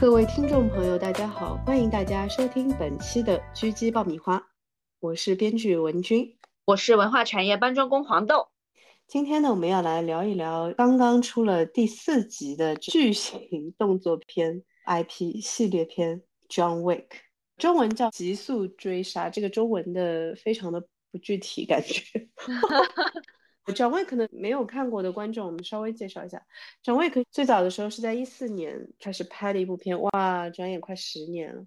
各位听众朋友，大家好，欢迎大家收听本期的狙击爆米花，我是编剧文君，我是文化产业搬砖工黄豆。今天呢，我们要来聊一聊刚刚出了第四集的巨型动作片 IP 系列片《John Wick》，中文叫《极速追杀》，这个中文的非常的不具体，感觉。John Wick 可能没有看过的观众，我们稍微介绍一下。John Wick 最早的时候是在一四年开始拍的一部片，哇，转眼快十年了。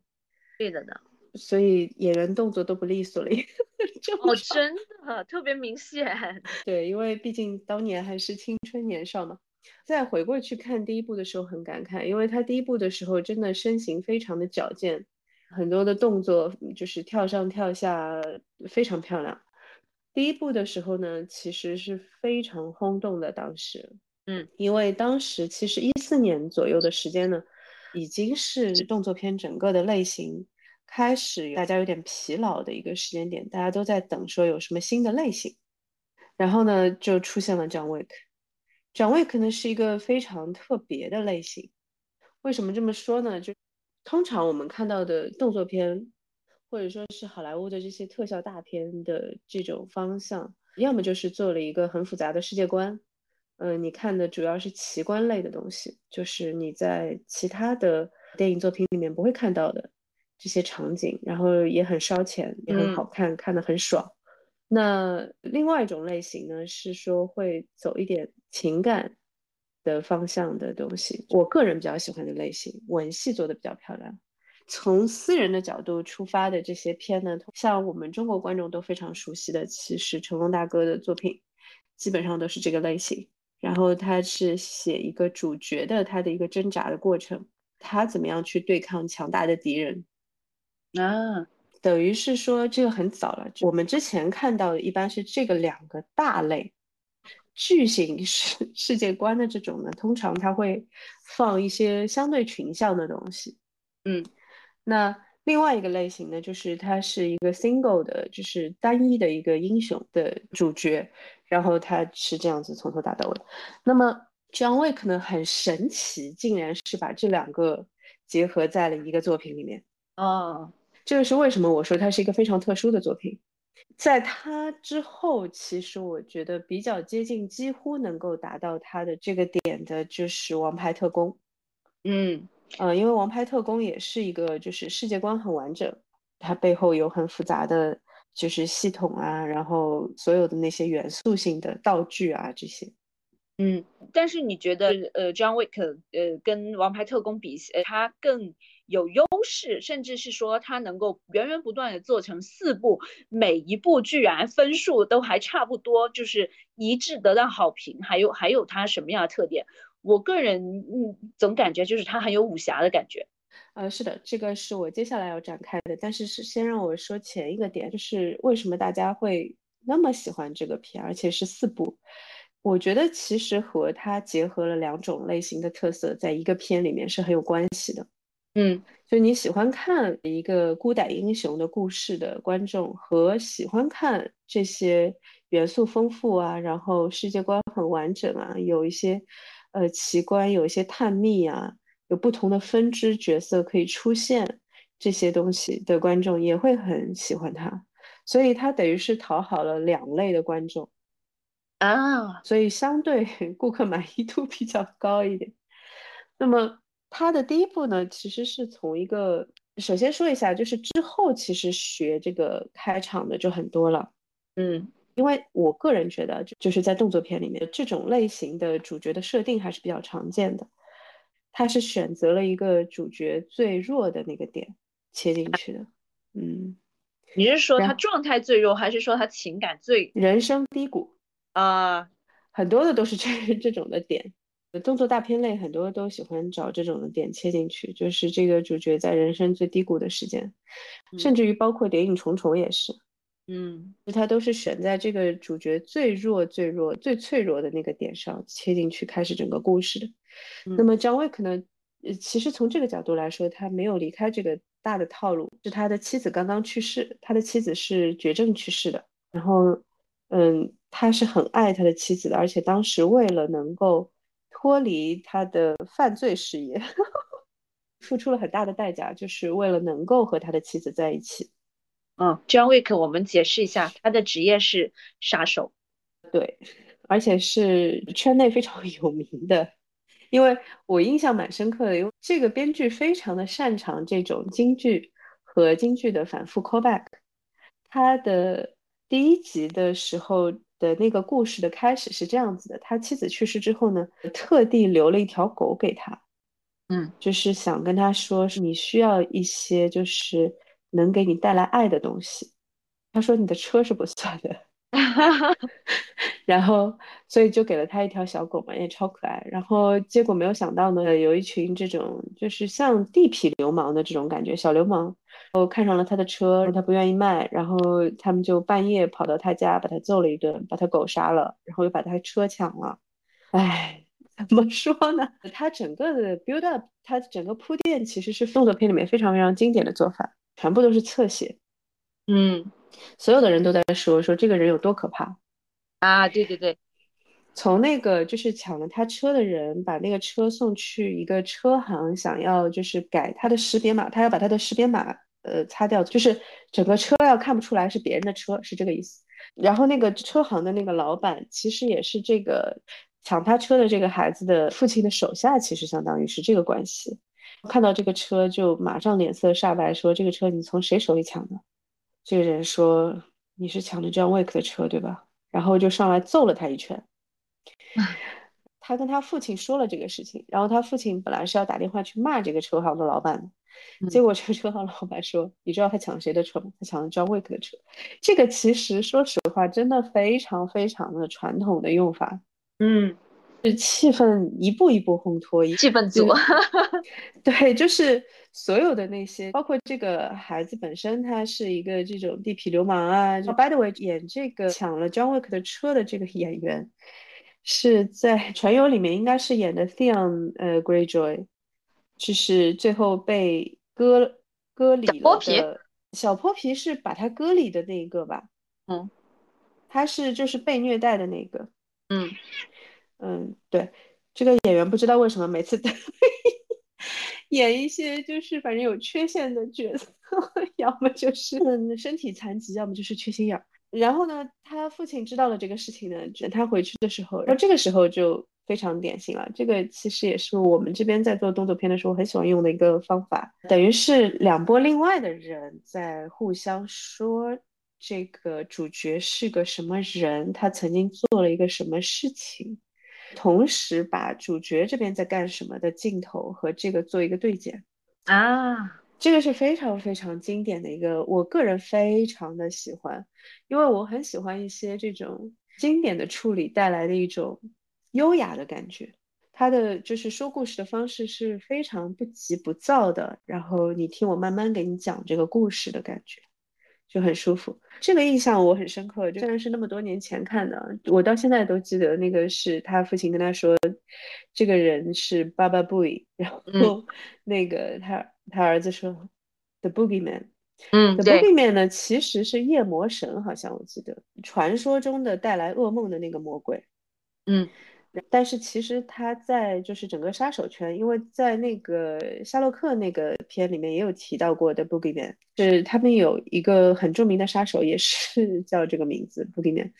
对的呢。所以演员动作都不利索了，哦，真的特别明显。对，因为毕竟当年还是青春年少嘛。再回过去看第一部的时候很感慨，因为他第一部的时候真的身形非常的矫健，很多的动作就是跳上跳下非常漂亮。第一部的时候呢，其实是非常轰动的，当时，嗯，因为当时其实一四年左右的时间呢，已经是动作片整个的类型。开始大家有点疲劳的一个时间点，大家都在等说有什么新的类型，然后呢就出现了 John Wick。John Wick 呢是一个非常特别的类型，为什么这么说呢？就通常我们看到的动作片，或者说是好莱坞的这些特效大片的这种方向，要么就是做了一个很复杂的世界观，嗯，你看的主要是奇观类的东西，就是你在其他的电影作品里面不会看到的。这些场景，然后也很烧钱，也很好看，看得很爽。那另外一种类型呢，是说会走一点情感的方向的东西。我个人比较喜欢的类型，文戏做的比较漂亮。从私人的角度出发的这些片呢，像我们中国观众都非常熟悉的，其实成龙大哥的作品基本上都是这个类型。然后他是写一个主角的他的一个挣扎的过程，他怎么样去对抗强大的敌人。啊，等于是说这个很早了。我们之前看到的一般是这个两个大类，巨型世世界观的这种呢，通常它会放一些相对群像的东西。嗯，那另外一个类型呢，就是它是一个 single 的，就是单一的一个英雄的主角，然后他是这样子从头打到尾。那么 John Wick 呢，很神奇，竟然是把这两个结合在了一个作品里面。哦。这个是为什么我说它是一个非常特殊的作品，在它之后，其实我觉得比较接近，几乎能够达到它的这个点的，就是《王牌特工》。嗯呃，因为《王牌特工》也是一个，就是世界观很完整，它背后有很复杂的，就是系统啊，然后所有的那些元素性的道具啊这些。嗯，但是你觉得，呃，John Wick，呃，跟《王牌特工》比，呃，它更？有优势，甚至是说它能够源源不断的做成四部，每一部居然分数都还差不多，就是一致得到好评。还有还有它什么样的特点？我个人嗯总感觉就是它很有武侠的感觉。呃，是的，这个是我接下来要展开的。但是是先让我说前一个点，就是为什么大家会那么喜欢这个片，而且是四部。我觉得其实和它结合了两种类型的特色，在一个片里面是很有关系的。嗯，就你喜欢看一个孤胆英雄的故事的观众，和喜欢看这些元素丰富啊，然后世界观很完整啊，有一些呃奇观，有一些探秘啊，有不同的分支角色可以出现这些东西的观众也会很喜欢他，所以他等于是讨好了两类的观众啊，所以相对顾客满意度比较高一点。那么。他的第一步呢，其实是从一个，首先说一下，就是之后其实学这个开场的就很多了，嗯，因为我个人觉得，就就是在动作片里面，这种类型的主角的设定还是比较常见的，他是选择了一个主角最弱的那个点切进去的，嗯，你是说他状态最弱，还是说他情感最人生低谷啊？很多的都是这 这种的点。动作大片类很多都喜欢找这种的点切进去，就是这个主角在人生最低谷的时间，甚至于包括《谍影重重》也是，嗯，他都是选在这个主角最弱、最弱、最脆弱的那个点上切进去，开始整个故事的。那么张卫可能，呃，其实从这个角度来说，他没有离开这个大的套路，是他的妻子刚刚去世，他的妻子是绝症去世的，然后，嗯，他是很爱他的妻子的，而且当时为了能够。脱离他的犯罪事业，付出了很大的代价，就是为了能够和他的妻子在一起。嗯，John Wick，我们解释一下，他的职业是杀手，对，而且是圈内非常有名的。因为我印象蛮深刻的，因为这个编剧非常的擅长这种京剧和京剧的反复 callback。他的第一集的时候的那个故事的开始是这样子的：他妻子去世之后呢，特地留了一条狗给他，嗯，就是想跟他说，是你需要一些就是能给你带来爱的东西。他说你的车是不算的。然后，所以就给了他一条小狗嘛，也超可爱。然后结果没有想到呢，有一群这种就是像地痞流氓的这种感觉，小流氓，然后看上了他的车，他不愿意卖，然后他们就半夜跑到他家，把他揍了一顿，把他狗杀了，然后又把他车抢了。哎，怎么说呢？他整个的 build up，他整个铺垫其实是动作片里面非常非常经典的做法，全部都是侧写。嗯。所有的人都在说说这个人有多可怕啊！对对对，从那个就是抢了他车的人，把那个车送去一个车行，想要就是改他的识别码，他要把他的识别码呃擦掉，就是整个车要看不出来是别人的车，是这个意思。然后那个车行的那个老板其实也是这个抢他车的这个孩子的父亲的手下，其实相当于是这个关系。看到这个车就马上脸色煞白，说这个车你从谁手里抢的？这个人说：“你是抢的 John Wick 的车，对吧？”然后就上来揍了他一拳。他跟他父亲说了这个事情，然后他父亲本来是要打电话去骂这个车行的老板的，结果这个车行老板说：“你知道他抢谁的车吗？他抢了 John Wick 的车。”这个其实说实话，真的非常非常的传统的用法。嗯。是气氛一步一步烘托，气氛组，对，就是所有的那些，包括这个孩子本身，他是一个这种地痞流氓啊。By the way，演这个抢了 John Wick 的车的这个演员，是在《传游》里面应该是演的 Theon 呃 Greyjoy，就是最后被割割礼了的小泼皮，是把他割礼的那一个吧？嗯，他是就是被虐待的那个，嗯。嗯，对，这个演员不知道为什么每次都 演一些就是反正有缺陷的角色，要么就是嗯身体残疾，要么就是缺心眼儿。然后呢，他父亲知道了这个事情呢，等他回去的时候，然后这个时候就非常典型了。这个其实也是我们这边在做动作片的时候很喜欢用的一个方法，等于是两波另外的人在互相说这个主角是个什么人，他曾经做了一个什么事情。同时把主角这边在干什么的镜头和这个做一个对剪啊，这个是非常非常经典的一个，我个人非常的喜欢，因为我很喜欢一些这种经典的处理带来的一种优雅的感觉。他的就是说故事的方式是非常不急不躁的，然后你听我慢慢给你讲这个故事的感觉。就很舒服，这个印象我很深刻。虽然是那么多年前看的，我到现在都记得。那个是他父亲跟他说，这个人是 Baba Booey，然后那个他他儿子说 The Boogeyman。嗯，The Boogeyman 呢其实是夜魔神，好像我记得传说中的带来噩梦的那个魔鬼。嗯。但是其实他在就是整个杀手圈，因为在那个夏洛克那个片里面也有提到过的 Boogeyman，是他们有一个很著名的杀手，也是 叫这个名字 Boogeyman，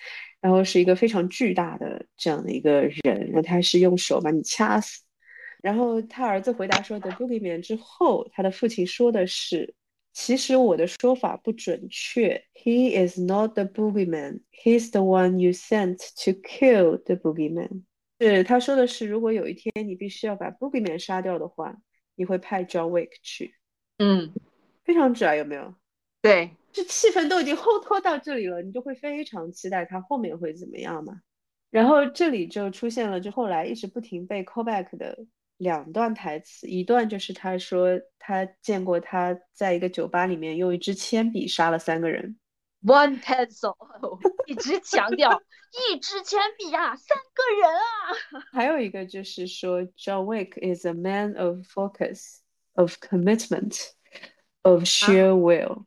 然后是一个非常巨大的这样的一个人，然后他是用手把你掐死。然后他儿子回答说的 Boogeyman 之后，他的父亲说的是，其实我的说法不准确，He is not the Boogeyman，He's the one you sent to kill the Boogeyman。是他说的是，如果有一天你必须要把 Boogeyman 杀掉的话，你会派 John Wick 去。嗯，非常拽，有没有？对，这气氛都已经烘托到这里了，你就会非常期待他后面会怎么样嘛。然后这里就出现了，就后来一直不停被 callback 的两段台词，一段就是他说他见过他在一个酒吧里面用一支铅笔杀了三个人。One pencil，一直强调一支铅笔啊，三个人啊。还有一个就是说，John Wick is a man of focus, of commitment, of sheer will。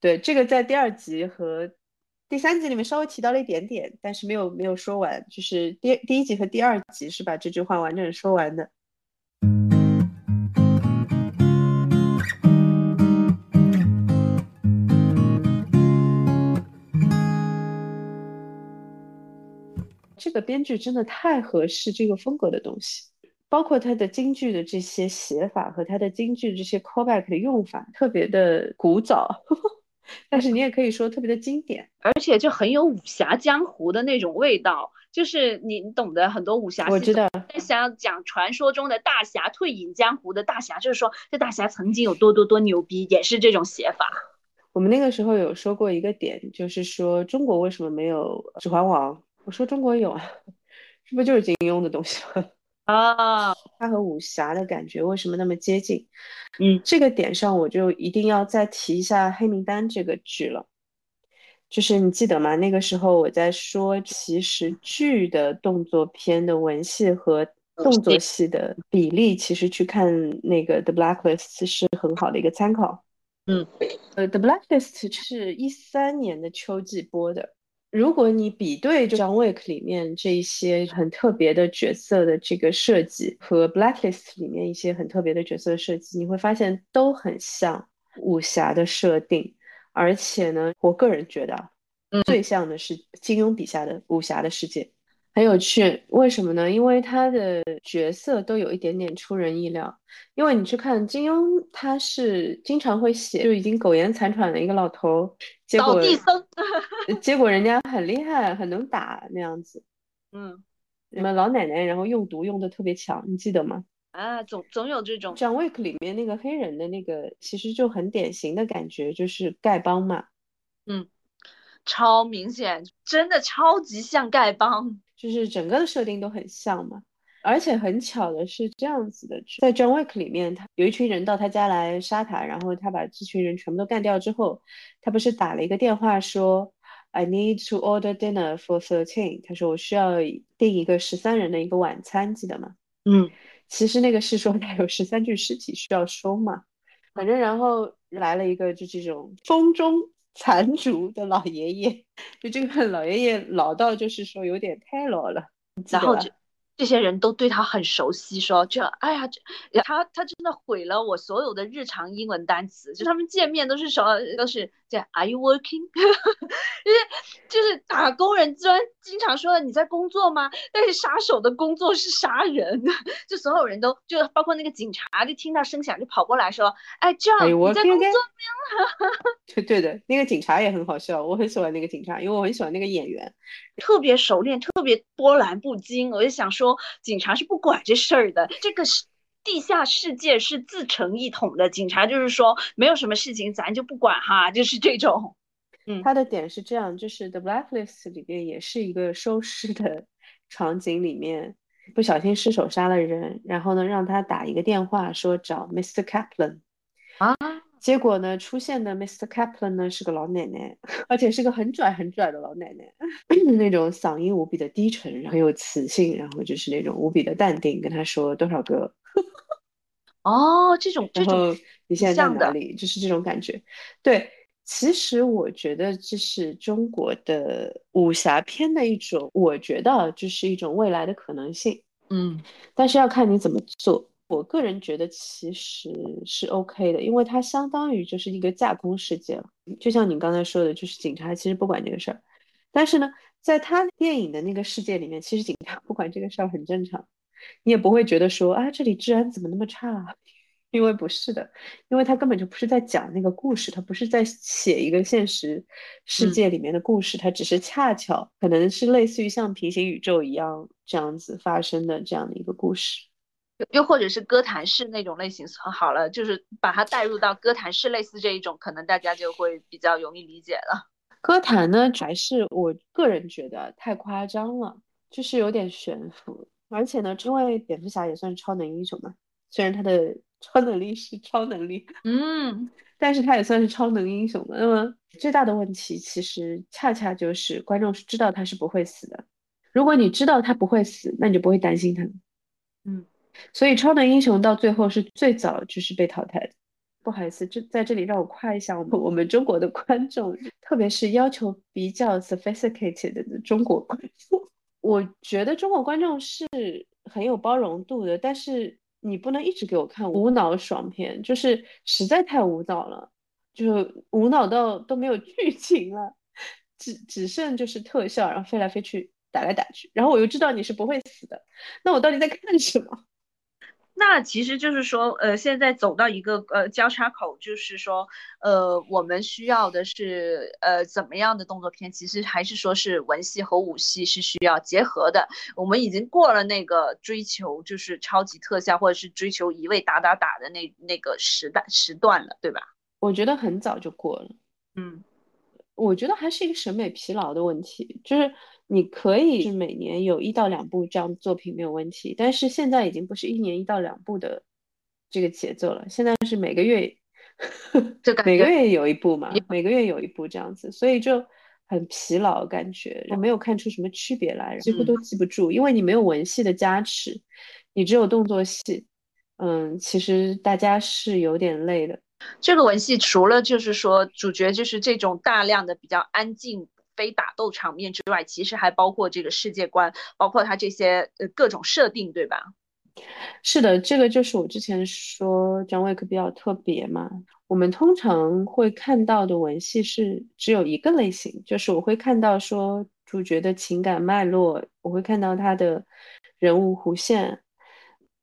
对，这个在第二集和第三集里面稍微提到了一点点，但是没有没有说完。就是第第一集和第二集是把这句话完整说完的。个编剧真的太合适这个风格的东西，包括他的京剧的这些写法和他的京剧这些 callback 的用法，特别的古早，但是你也可以说特别的经典，而且就很有武侠江湖的那种味道。就是你你懂得很多武侠，我知道。想讲传说中的大侠退隐江湖的大侠，就是说这大侠曾经有多多多牛逼，也是这种写法。我们那个时候有说过一个点，就是说中国为什么没有《指环王》？我说中国有啊，这不就是金庸的东西吗？啊，它和武侠的感觉为什么那么接近？嗯，这个点上我就一定要再提一下《黑名单》这个剧了。就是你记得吗？那个时候我在说，其实剧的动作片的文戏和动作戏的比例，其实去看那个《The Blacklist》是很好的一个参考。嗯，呃，《The Blacklist》是一三年的秋季播的。如果你比对《John Wick》里面这一些很特别的角色的这个设计和《Blacklist》里面一些很特别的角色的设计，你会发现都很像武侠的设定。而且呢，我个人觉得，最像的是金庸笔下的武侠的世界，很有趣。为什么呢？因为他的角色都有一点点出人意料。因为你去看金庸，他是经常会写就已经苟延残喘的一个老头，结果 结果人家很厉害，很能打那样子。嗯，你们老奶奶，然后用毒用的特别强，你记得吗？啊，总总有这种。John Wick 里面那个黑人的那个，其实就很典型的感觉，就是丐帮嘛。嗯，超明显，真的超级像丐帮，就是整个的设定都很像嘛。而且很巧的是这样子的，在 John Wick 里面，他有一群人到他家来杀他，然后他把这群人全部都干掉之后，他不是打了一个电话说，I need to order dinner for thirteen。他说我需要订一个十三人的一个晚餐，记得吗？嗯。其实那个是说他有十三具尸体需要收嘛，反正然后来了一个就这种风中残烛的老爷爷，就这个老爷爷老到就是说有点太老了，然后就。这些人都对他很熟悉，说这，哎呀，这他他真的毁了我所有的日常英文单词。就他们见面都是说都是这 Are you working？就是就是打工人虽然经常说你在工作吗？但是杀手的工作是杀人，就所有人都就包括那个警察，就听到声响就跑过来说，哎，这样你在工作吗？对对的，那个警察也很好笑，我很喜欢那个警察，因为我很喜欢那个演员，特别熟练，特别波澜不惊。我就想说。警察是不管这事儿的，这个是地下世界是自成一统的。警察就是说，没有什么事情咱就不管哈，就是这种。嗯，他的点是这样，就是《The Blacklist》里面也是一个收尸的 场景，里面不小心失手杀了人，然后呢让他打一个电话说找 Mr. Kaplan 啊。结果呢，出现的 Mr. Kaplan 呢是个老奶奶，而且是个很拽很拽的老奶奶，那种嗓音无比的低沉，很有磁性，然后就是那种无比的淡定，跟他说多少个。哦，这种，然后你现在在哪里？就是这种感觉。对，其实我觉得这是中国的武侠片的一种，我觉得这是一种未来的可能性。嗯，但是要看你怎么做。我个人觉得其实是 OK 的，因为它相当于就是一个架空世界了。就像你刚才说的，就是警察其实不管这个事儿，但是呢，在他电影的那个世界里面，其实警察不管这个事儿很正常，你也不会觉得说啊这里治安怎么那么差，因为不是的，因为他根本就不是在讲那个故事，他不是在写一个现实世界里面的故事，他只是恰巧可能是类似于像平行宇宙一样这样子发生的这样的一个故事。又或者是歌坛式那种类型，好了，就是把它带入到歌坛式类似这一种，可能大家就会比较容易理解了。歌坛呢，还是我个人觉得太夸张了，就是有点悬浮。而且呢，因为蝙蝠侠也算是超能英雄嘛，虽然他的超能力是超能力，嗯，但是他也算是超能英雄的。那么最大的问题，其实恰恰就是观众是知道他是不会死的。如果你知道他不会死，那你就不会担心他。嗯。所以超能英雄到最后是最早就是被淘汰的。不好意思，这在这里让我夸一下我们我们中国的观众，特别是要求比较 sophisticated 的中国观众。我觉得中国观众是很有包容度的，但是你不能一直给我看无脑爽片，就是实在太无脑了，就无脑到都没有剧情了，只只剩就是特效，然后飞来飞去。打来打去，然后我又知道你是不会死的，那我到底在看什么？那其实就是说，呃，现在走到一个呃交叉口，就是说，呃，我们需要的是呃怎么样的动作片？其实还是说是文戏和武戏是需要结合的。我们已经过了那个追求就是超级特效或者是追求一味打打打的那那个时代时段了，对吧？我觉得很早就过了。嗯，我觉得还是一个审美疲劳的问题，就是。你可以是每年有一到两部这样的作品没有问题，但是现在已经不是一年一到两部的这个节奏了，现在是每个月，每个月有一部嘛，每个月有一部这样子，所以就很疲劳，感觉没有看出什么区别来，几乎都记不住，因为你没有文戏的加持，你只有动作戏，嗯，其实大家是有点累的。这个文戏除了就是说主角就是这种大量的比较安静。非打斗场面之外，其实还包括这个世界观，包括它这些呃各种设定，对吧？是的，这个就是我之前说张卫克比较特别嘛。我们通常会看到的文戏是只有一个类型，就是我会看到说主角的情感脉络，我会看到他的人物弧线，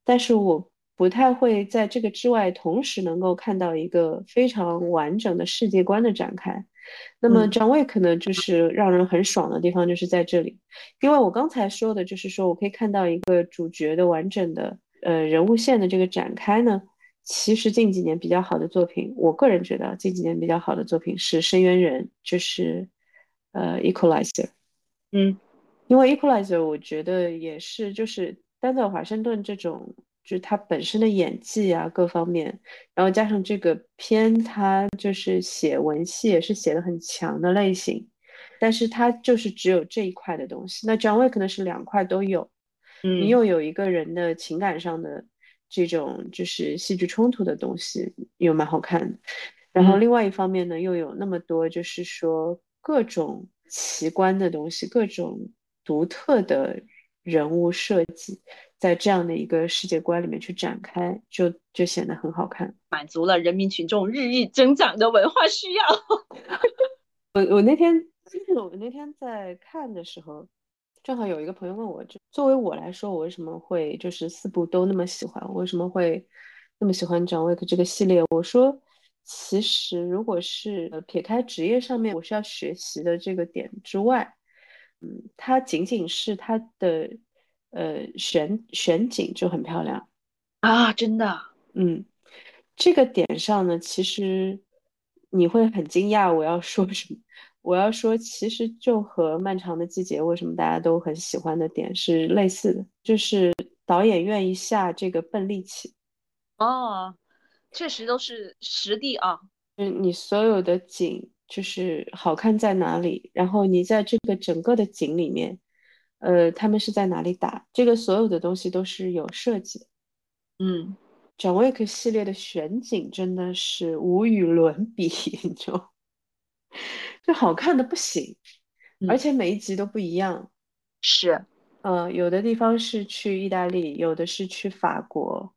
但是我不太会在这个之外同时能够看到一个非常完整的世界观的展开。那么张卫可能就是让人很爽的地方，就是在这里，因为我刚才说的，就是说我可以看到一个主角的完整的呃人物线的这个展开呢。其实近几年比较好的作品，我个人觉得近几年比较好的作品是《深渊人》，就是呃《Equalizer》。嗯，因为《Equalizer》我觉得也是就是丹泽华盛顿这种。就是他本身的演技啊，各方面，然后加上这个片，他就是写文戏也是写的很强的类型，但是他就是只有这一块的东西。那张卫可能是两块都有，嗯，你又有一个人的情感上的这种就是戏剧冲突的东西，又蛮好看的。然后另外一方面呢，又有那么多就是说各种奇观的东西，各种独特的人物设计。在这样的一个世界观里面去展开，就就显得很好看，满足了人民群众日益增长的文化需要。我我那天，我那天在看的时候，正好有一个朋友问我，就作为我来说，我为什么会就是四部都那么喜欢？我为什么会那么喜欢《John Wick》这个系列？我说，其实如果是呃撇开职业上面我是要学习的这个点之外，嗯，它仅仅是它的。呃，选选景就很漂亮啊，真的，嗯，这个点上呢，其实你会很惊讶。我要说什么？我要说，其实就和《漫长的季节》为什么大家都很喜欢的点是类似的，就是导演愿意下这个笨力气。哦，确实都是实地啊。嗯，你所有的景就是好看在哪里，然后你在这个整个的景里面。呃，他们是在哪里打？这个所有的东西都是有设计的。嗯，john wick 系列的选景真的是无与伦比，就就好看的不行，而且每一集都不一样。是，呃，有的地方是去意大利，有的是去法国，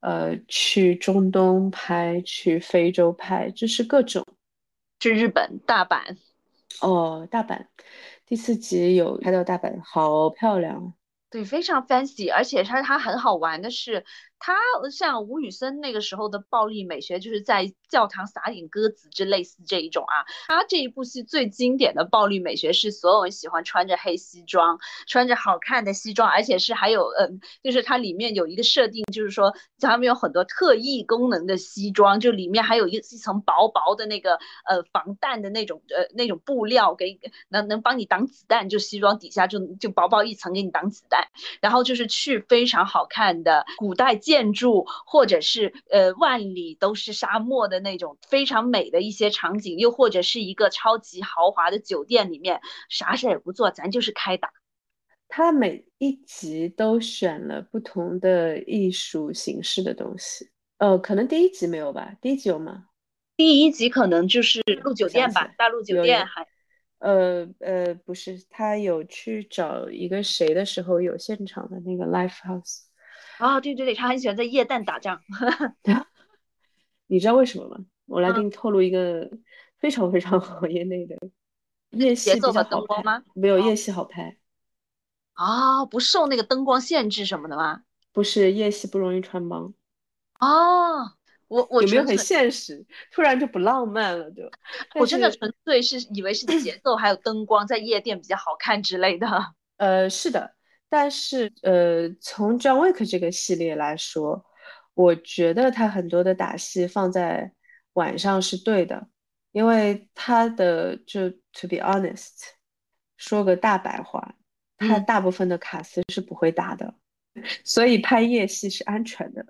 呃，去中东拍，去非洲拍，就是各种。去日本大阪。哦，大阪。第四集有拍到大阪，好漂亮。对，非常 fancy，而且它它很好玩的是。他像吴宇森那个时候的暴力美学，就是在教堂撒点鸽子之类似这一种啊。他这一部戏最经典的暴力美学是所有人喜欢穿着黑西装，穿着好看的西装，而且是还有嗯，就是它里面有一个设定，就是说他们有很多特异功能的西装，就里面还有一一层薄薄的那个呃防弹的那种呃那种布料，给能能帮你挡子弹，就西装底下就就薄薄一层给你挡子弹，然后就是去非常好看的古代。建筑，或者是呃万里都是沙漠的那种非常美的一些场景，又或者是一个超级豪华的酒店里面，啥事也不做，咱就是开打。他每一集都选了不同的艺术形式的东西，呃，可能第一集没有吧？第一集有吗？第一集可能就是陆酒店吧，大陆酒店还，呃呃，不是，他有去找一个谁的时候有现场的那个 live house。啊，对对对，他很喜欢在夜淡打仗。你知道为什么吗？我来给你透露一个非常非常行业内的 夜戏比较好拍。没有夜戏好拍。啊，不受那个灯光限制什么的吗？不是夜戏不容易穿帮。哦，我我有没有很现实？突然就不浪漫了，对吧？我真的纯粹是以为是节奏还有灯光在夜店比较好看之类的。呃，是的，但是呃，从 John Wick 这个系列来说，我觉得他很多的打戏放在晚上是对的，因为他的就 to be honest，说个大白话，他嗯大部分的卡司是不会打的，所以拍夜戏是安全的。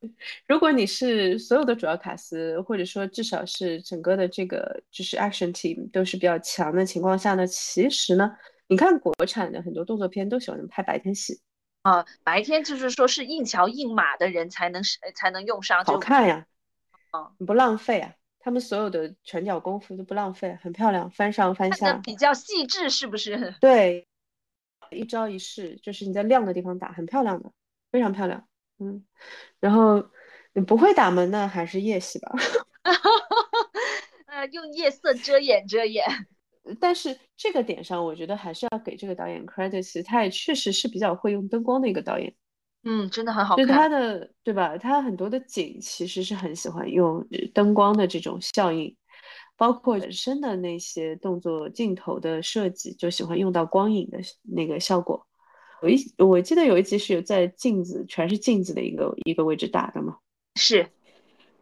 如果你是所有的主要卡司，或者说至少是整个的这个就是 action team 都是比较强的情况下呢，其实呢，你看国产的很多动作片都喜欢拍白天戏，啊，白天就是说是硬桥硬马的人才能是才能用上，就好看呀，啊你不浪费啊，他们所有的拳脚功夫都不浪费，很漂亮，翻上翻下，比较细致，是不是？对，一招一式，就是你在亮的地方打，很漂亮的，非常漂亮，嗯，然后你不会打门呢，还是夜戏吧。呃，用夜色遮掩遮掩。但是这个点上，我觉得还是要给这个导演 credit，他也确实是比较会用灯光的一个导演，嗯，真的很好就他。的，对吧？他很多的景其实是很喜欢用呃灯光的这种效应，包括本身的那些动作镜头的设计，就喜欢用到光影的那个效果。我一我记得有一集是有在镜子，全是镜子的一个一个位置打的嘛。是，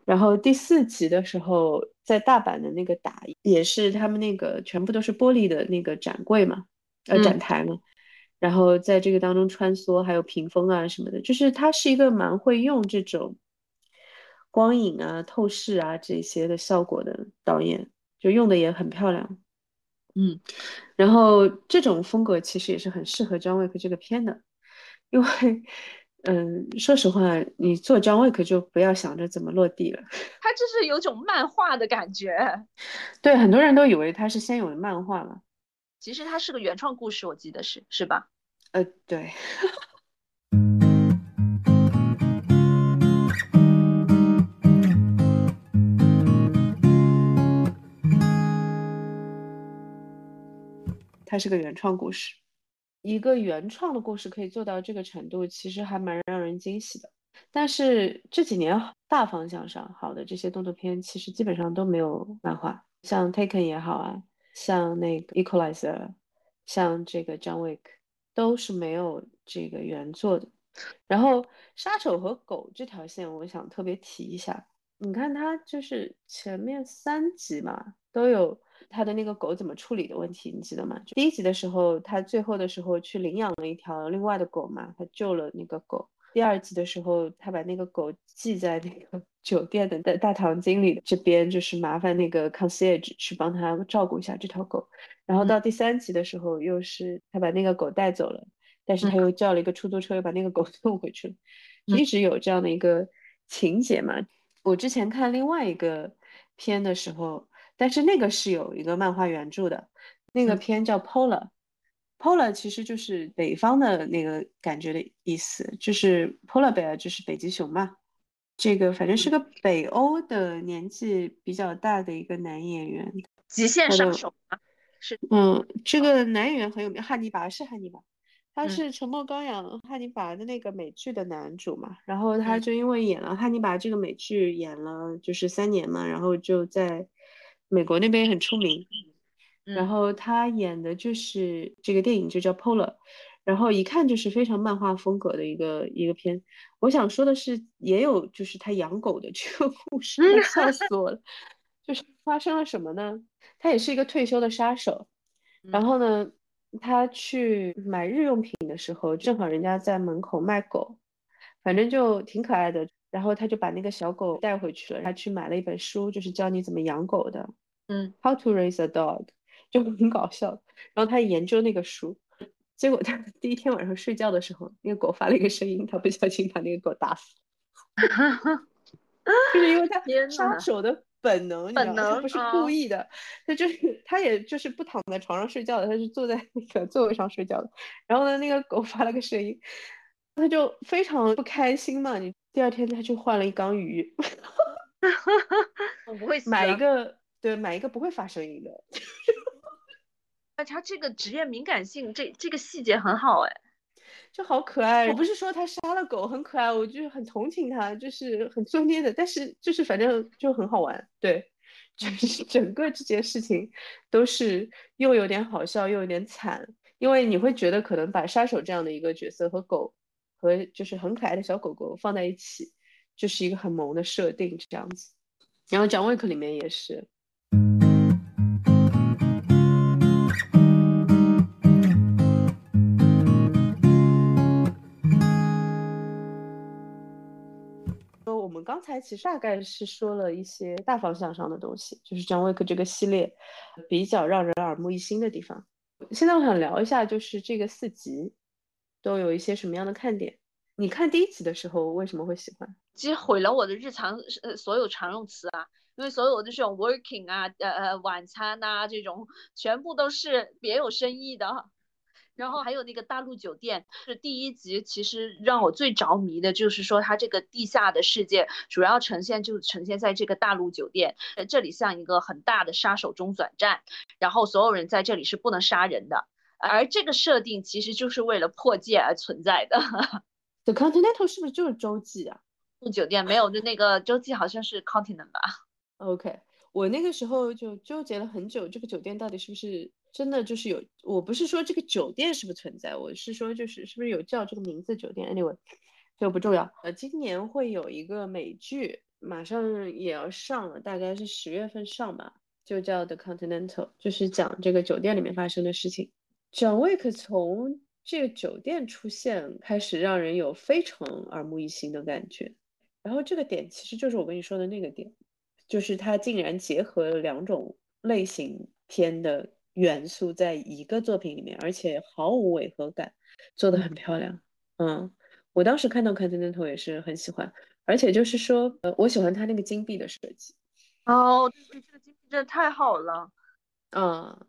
然后第四集的时候，在大阪的那个打也是他们那个全部都是玻璃的那个展柜嘛，呃嗯展台嘛，然后在这个当中穿梭，还有屏风啊什么的，就是他是一个蛮会用这种光影啊、透视啊这些的效果的导演，就用的也很漂亮。嗯，然后这种风格其实也是很适合 John Wick 这个片的，因为，嗯，说实话，你做 John Wick 就不要想着怎么落地了。它就是有种漫画的感觉。对，很多人都以为它是先有的漫画嘛。其实它是个原创故事，我记得是是吧？呃，对。它是个原创故事，一个原创的故事可以做到这个程度，其实还蛮让人惊喜的。但是这几年大方向上好的这些动作片，其实基本上都没有漫画，像 Taken 也好啊，像那个 Equalizer，像这个 John Wick，都是没有这个原作的。然后杀手和狗这条线，我想特别提一下。你看它就是前面三集嘛，都有他的那个狗怎么处理的问题，你记得吗？就第一集的时候，他最后的时候去领养了一条另外的狗嘛，他救了那个狗。第二集的时候，他把那个狗寄在那个 酒店的大大堂经理这边，就是麻烦那个 concierge 去帮他照顾一下这条狗。然后到第三集的时候，又是他把那个狗带走了，但是他又叫了一个出租车，又把那个狗 送回去了，一直有这样的一个情节嘛。我之前看另外一个片的时候，但是那个是有一个漫画原著的，那个嗯片叫 Polar。Polar 其实就是北方的那个感觉的意思，就是 Polar bear 就是北极熊嘛。这个反正是个北欧的年纪比较大的一个男演员，极限他的杀手吗？是，嗯，这个男演员很有名，汉尼拔是汉尼拔，他嗯是《沉默羔羊》汉尼拔的那个美剧的男主嘛，然后他嗯就因为演了汉尼拔这个美剧演了就是三年嘛，然后就在美国那边也很出名，然嗯后他演的就是这个电影就叫《Polar》，然后一看就是非常漫画风格的一个一个片。我想说的是，也有就是他养狗的这个故事，嗯笑死我了。就是发生了什么呢？他也是一个退休的杀手，然嗯后呢，他去买日用品的时候，正好人家在门口卖狗，反正就挺可爱的。然后他就把那个小狗带回去了，他去买了一本书，就是教你怎么养狗的。嗯，How to raise a dog，就很搞笑。然后他研究那个书，结果他 第一天晚上睡觉的时候，那个狗发了一个声音，他不小心把那个狗打死，就是因为他天杀手的本能，本能不是啊故意的，他就是他也就是不躺在床上睡觉的，他是坐在那个座位上睡觉的。然后呢，那个狗发了个声音，他就非常不开心嘛。你第二天他就换了一缸鱼，我不会死买一啊个对，买一个不会发声音的。他这个职业敏感性，这这个细节很好哎。就好可爱。我不是说他杀了狗很可爱，我就是很同情他，就是很作孽的。但是就是反正就很好玩，对，就是整个这件事情都是又有点好笑又有点惨，因为你会觉得可能把杀手这样的一个角色和狗和就是很可爱的小狗狗放在一起，就是一个很萌的设定这样子。然后《蒋卫克》里面也是。我们刚才其实大概是说了一些大方向上的东西，就是《John Wick》这个系列比较让人耳目一新的地方。现在我想聊一下，就是这个四集都有一些什么样的看点？你看第一集的时候为什么会喜欢？其实毁了我的日常呃所有常用词啊，因为所有的这种 working 啊呃呃晚餐呐这种全部都是别有深意的。然后还有那个大陆酒店，是第一集，其实让我最着迷的就是说，它这个地下的世界主要呈现就呈现在这个大陆酒店，呃，这里像一个很大的杀手中转站，然后所有人在这里是不能杀人的，而这个设定其实就是为了破戒而存在的。The Continental 是不是就是洲际啊？酒店没有，就那个洲际好像是 Continent 吧？OK，我那个时候就纠结了很久，这个酒店到底是不是？真的就是有，我不是说这个酒店是不是存在，我是说就是是不是有叫这个名字酒店。Anyway，这个不重要。呃，今年会有一个美剧，马上也要上了，大概是十月份上吧，就叫 The Continental，就是讲这个酒店里面发生的事情。John Wick 从这个酒店出现开始，让人有非常耳目一新的感觉。然后这个点其实就是我跟你说的那个点，就是它竟然结合了两种类型片的。元素在一个作品里面，而且毫无违和感，做的很漂亮。嗯，我当时看到《Continental》也是很喜欢，而且就是说，呃，我喜欢它那个金币的设计。哦，对对这个金币真的太好了。嗯，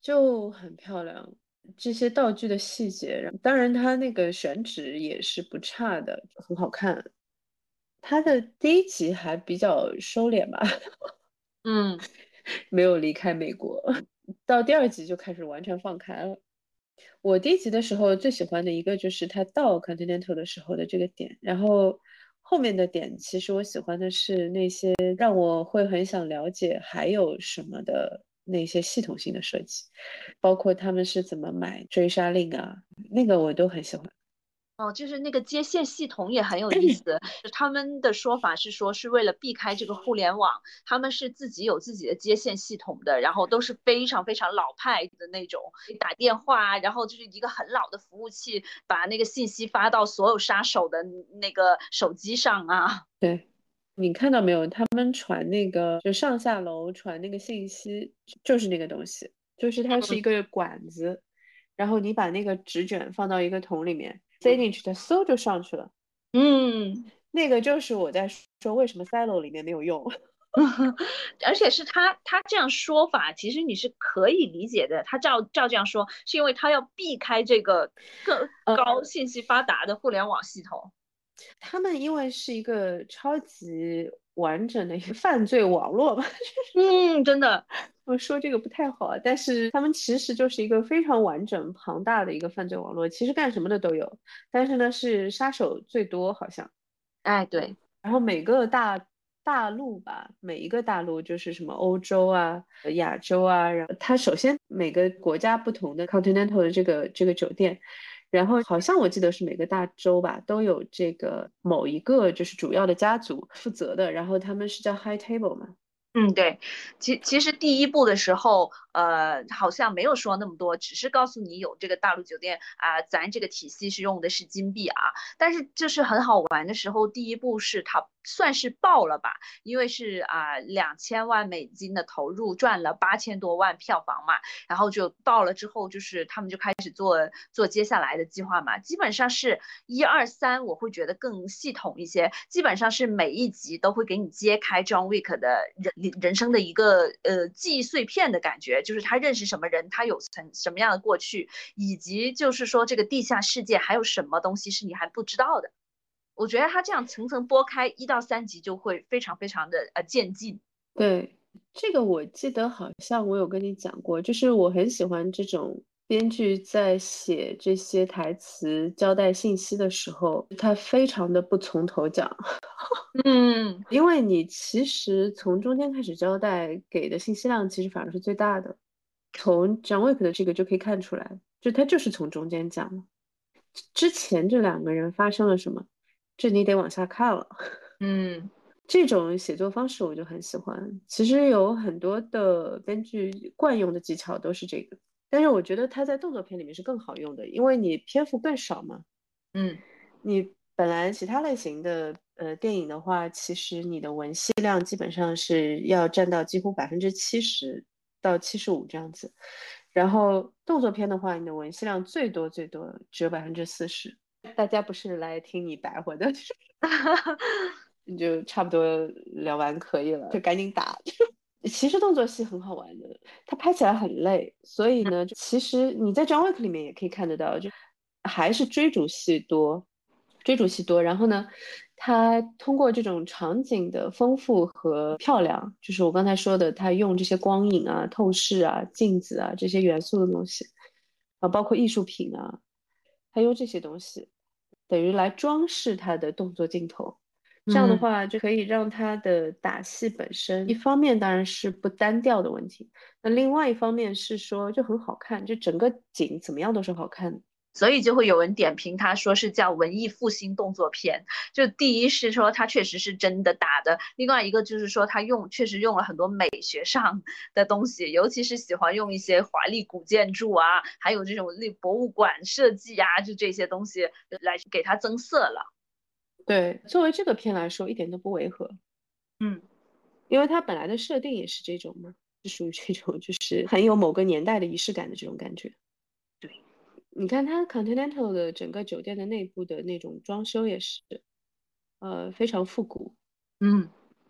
就很漂亮，这些道具的细节，当然它那个选址也是不差的，很好看。它的第一集还比较收敛吧。嗯，没有离开美国。到第二集就开始完全放开了。我第一集的时候最喜欢的一个就是他到 Continental 的时候的这个点，然后后面的点其实我喜欢的是那些让我会很想了解还有什么的那些系统性的设计，包括他们是怎么买追杀令啊，那个我都很喜欢。哦，就是那个接线系统也很有意思。他们的说法是说，是为了避开这个互联网，他们是自己有自己的接线系统的，然后都是非常非常老派的那种，打电话，然后就是一个很老的服务器，把那个信息发到所有杀手的那个手机上啊。对，你看到没有？他们传那个就上下楼传那个信息，就是那个东西，就是它是一个管子，然后你把那个纸卷放到一个桶里面。塞进去，它嗖就上去了。嗯，那个就是我在说为什么 silo 里面没有用，而且是他他这样说法，其实你是可以理解的。他照照这样说，是因为他要避开这个更高信息发达的互联网系统。他们因为是一个超级完整的一个犯罪网络吧？嗯，真的。我说这个不太好，但是他们其实就是一个非常完整庞大的一个犯罪网络，其实干什么的都有，但是呢是杀手最多好像，哎对，然后每个大大陆吧，每一个大陆就是什么欧洲啊、亚洲啊，然后它首先每个国家不同的 continental 的这个这个酒店，然后好像我记得是每个大洲吧都有这个某一个就是主要的家族负责的，然后他们是叫 high table 嘛。嗯，对，其其实第一步的时候，呃，好像没有说那么多，只是告诉你有这个大陆酒店啊，咱这个体系是用的是金币啊，但是就是很好玩的时候，第一步是它。算是爆了吧，因为是啊两千万美金的投入赚了八千多万票房嘛，然后就爆了之后就是他们就开始做做接下来的计划嘛，基本上是一二三我会觉得更系统一些，基本上是每一集都会给你揭开 John Wick 的人人生的一个呃记忆碎片的感觉，就是他认识什么人，他有曾什么样的过去，以及就是说这个地下世界还有什么东西是你还不知道的。我觉得他这样层层剥开，一到三集就会非常非常的呃渐进。对，这个我记得好像我有跟你讲过，就是我很喜欢这种编剧在写这些台词、交代信息的时候，他非常的不从头讲。嗯，因为你其实从中间开始交代，给的信息量其实反而是最大的。从 John Wick 的这个就可以看出来，就他就是从中间讲的。之前这两个人发生了什么，这你得往下看了。嗯，这种写作方式我就很喜欢。其实有很多的编剧惯用的技巧都是这个，但是我觉得它在动作片里面是更好用的，因为你篇幅更少嘛。嗯，你本来其他类型的呃电影的话，其实你的文戏量基本上是要占到几乎百分之七十到七十五这样子。然后动作片的话，你的文戏量最多最多只有百分之四十。大家不是来听你白活的，你就差不多聊完可以了，就赶紧打。其实动作戏很好玩的，它拍起来很累，所以呢，其实你在《John Wick》里面也可以看得到，就还是追逐戏多，追逐戏多。然后呢，它通过这种场景的丰富和漂亮，就是我刚才说的，它用这些光影啊、透视啊、镜子啊这些元素的东西，啊，包括艺术品啊，它用这些东西，等于来装饰他的动作镜头。这样的话就可以让他的打戏本身，一方面当然是不单调的问题，那另外一方面是说就很好看，就整个景怎么样都是好看的。所以就会有人点评他说是叫文艺复兴动作片。就第一是说他确实是真的打的，另外一个就是说他用确实用了很多美学上的东西，尤其是喜欢用一些华丽古建筑啊，还有这种历博物馆设计啊，就这些东西来给它增色了。对，作为这个片来说，一点都不违和。嗯，因为它本来的设定也是这种嘛，是属于这种就是很有某个年代的仪式感的这种感觉。对，你看它 Continental 的整个酒店的内部的那种装修也是，呃，非常复古。嗯，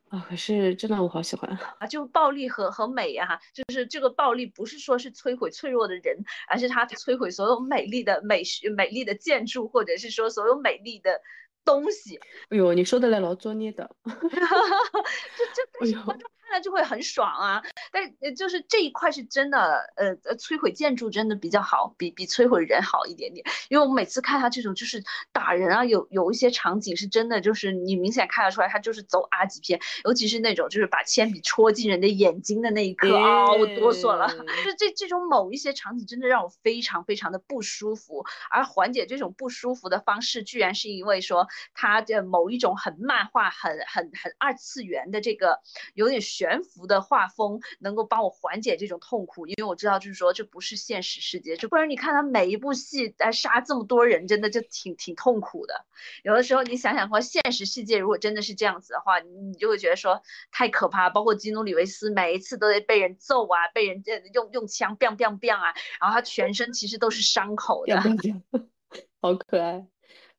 啊，可是真的我好喜欢啊，就暴力和和美啊，就是这个暴力不是说是摧毁脆弱的人，而是它摧毁所有美丽的美学、美丽的建筑，或者是说所有美丽的。东西，哎呦，你说的来老作孽的，就就 观众看了就会很爽啊！但就是这一块是真的，呃呃，摧毁建筑真的比较好，比比摧毁人好一点点。因为我每次看他这种就是打人啊，有有一些场景是真的，就是你明显看得出来他就是走 R 级片，尤其是那种就是把铅笔戳进人的眼睛的那一刻啊，我哆嗦了。就这这种某一些场景真的让我非常非常的不舒服，而缓解这种不舒服的方式，居然是因为说他的某一种很漫画、很很很二次元的这个有点悬浮的画风，能够帮我缓解这种痛苦。因为我知道，就是说这不是现实世界，就不然你看他每一部戏在杀这么多人，真的就挺挺痛苦的。有的时候你想想说，现实世界如果真的是这样子的话，你就会觉得说太可怕。包括基努里维斯每一次都得被人揍啊，被人家用用枪 biang biang biang 啊，然后他全身其实都是伤口的，好可爱。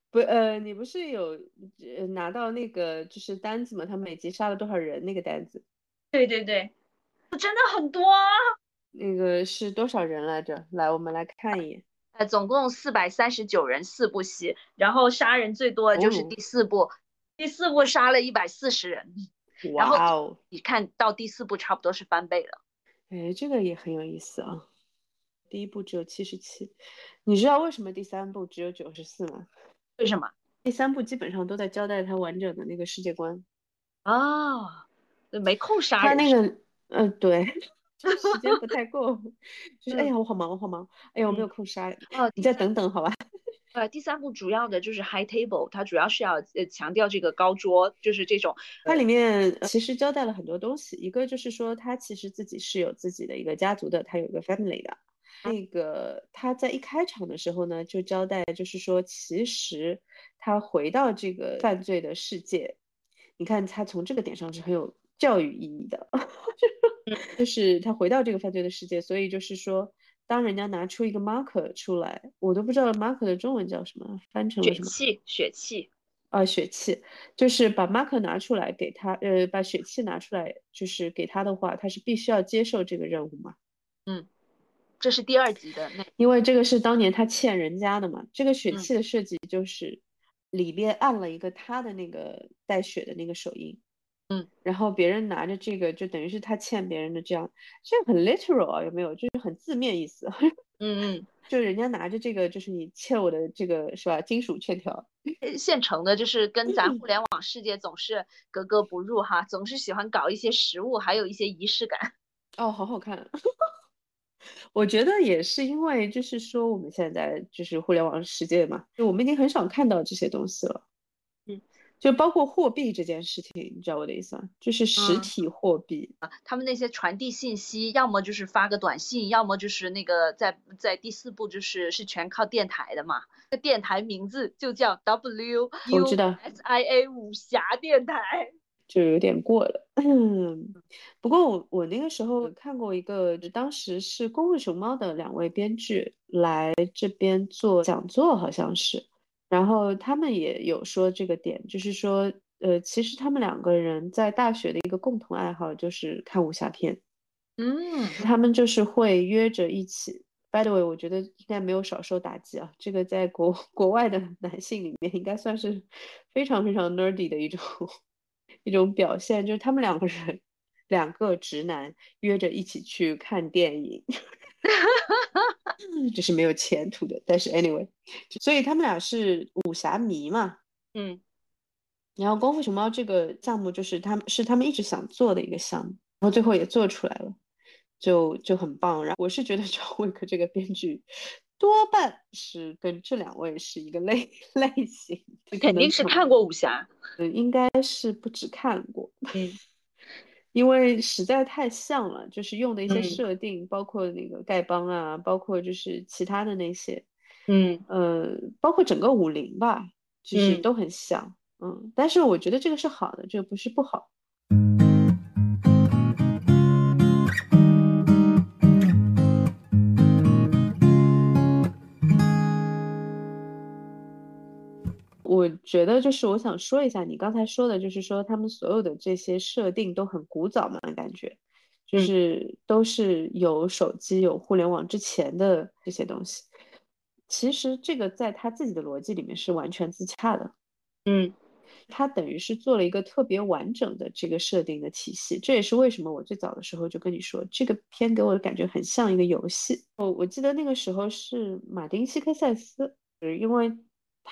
不，呃，你不是有拿到那个就是单子吗？他每集杀了多少人那个单子？对对对，真的很多。那个是多少人来着？来，我们来看一眼。呃，总共四百三十九人，四部戏，然后杀人最多的就是第四部，第四部杀了一百四十人。哇哦！你看到第四部差不多是翻倍了。哎，这个也很有意思啊。第一部只有七十七，你知道为什么第三部只有九十四吗？为什么？第三部基本上都在交代他完整的那个世界观。啊，没空杀他那个，呃，对，时间不太够。就是，哎呀，我好忙，我好忙。哎呀，我没有空杀。哦，你再等等，好吧。呃，第三部主要的就是 high table，它主要是要呃强调这个高桌，就是这种。它里面其实交代了很多东西，一个就是说他其实自己是有自己的一个家族的，他有一个 family 的。那个他在一开场的时候呢，就交代，就是说其实他回到这个犯罪的世界，你看他从这个点上是很有教育意义的，就是他回到这个犯罪的世界，所以就是说。当人家拿出一个 marker 出来，我都不知道 marker 的中文叫什么，翻成了什么？血气，血气啊，血气，就是把 marker 拿出来给他，呃，把血气拿出来，就是给他的话，他是必须要接受这个任务嘛？嗯，这是第二集的那，因为这个是当年他欠人家的嘛。这个血气的设计就是里边按了一个他的那个带血的那个手印。嗯，然后别人拿着这个，就等于是他欠别人的这样，这样很 literal 啊，有没有？就是很字面意思。嗯嗯，就人家拿着这个，就是你欠我的这个是吧？金属欠条，现成的，就是跟咱互联网世界总是格格不入哈，总是喜欢搞一些实物，还有一些仪式感。哦，好好看。我觉得也是因为，就是说我们现在就是互联网世界嘛，就我们已经很少看到这些东西了。嗯，就包括货币这件事情，你知道我的意思吗？就是实体货币啊，他们那些传递信息，要么就是发个短信，要么就是那个在在第四步就是是全靠电台的嘛。这电台名字就叫 W U S I A 武 侠电台。就有点过了，不过我我那个时候看过一个，当时是功夫熊猫的两位编剧来这边做讲座，好像是，然后他们也有说这个点，就是说，呃，其实他们两个人在大学的一个共同爱好就是看武侠片，嗯，他们就是会约着一起。By the way，我觉得应该没有少受打击啊，这个在国 国外的男性里面应该算是非常非常 nerdy 的一种。一种表现就是他们两个人，两个直男约着一起去看电影，这是没有前途的。但是 anyway，所以他们俩是武侠迷嘛，嗯。然后功夫熊猫这个项目就是他们是他们一直想做的一个项目，然后最后也做出来了，就就很棒。然后我是觉得 赵薇克这个编剧。多半是跟这两位是一个类类型，肯定是看过武侠，嗯，应该是不止看过，嗯，因为实在太像了，就是用的一些设定，包括那个丐帮啊，包括就是其他的那些，嗯。呃，包括整个武林吧，就是都很像，嗯，但是我觉得这个是好的，这个不是不好。我觉得就是我想说一下，你刚才说的，就是说他们所有的这些设定都很古早嘛，感觉就是都是有手机、有互联网之前的这些东西。其实这个在他自己的逻辑里面是完全自洽的。嗯，他等于是做了一个特别完整的这个设定的体系。这也是为什么我最早的时候就跟你说，这个片给我的感觉很像一个游戏。我我记得那个时候是马丁·西克塞斯，因为。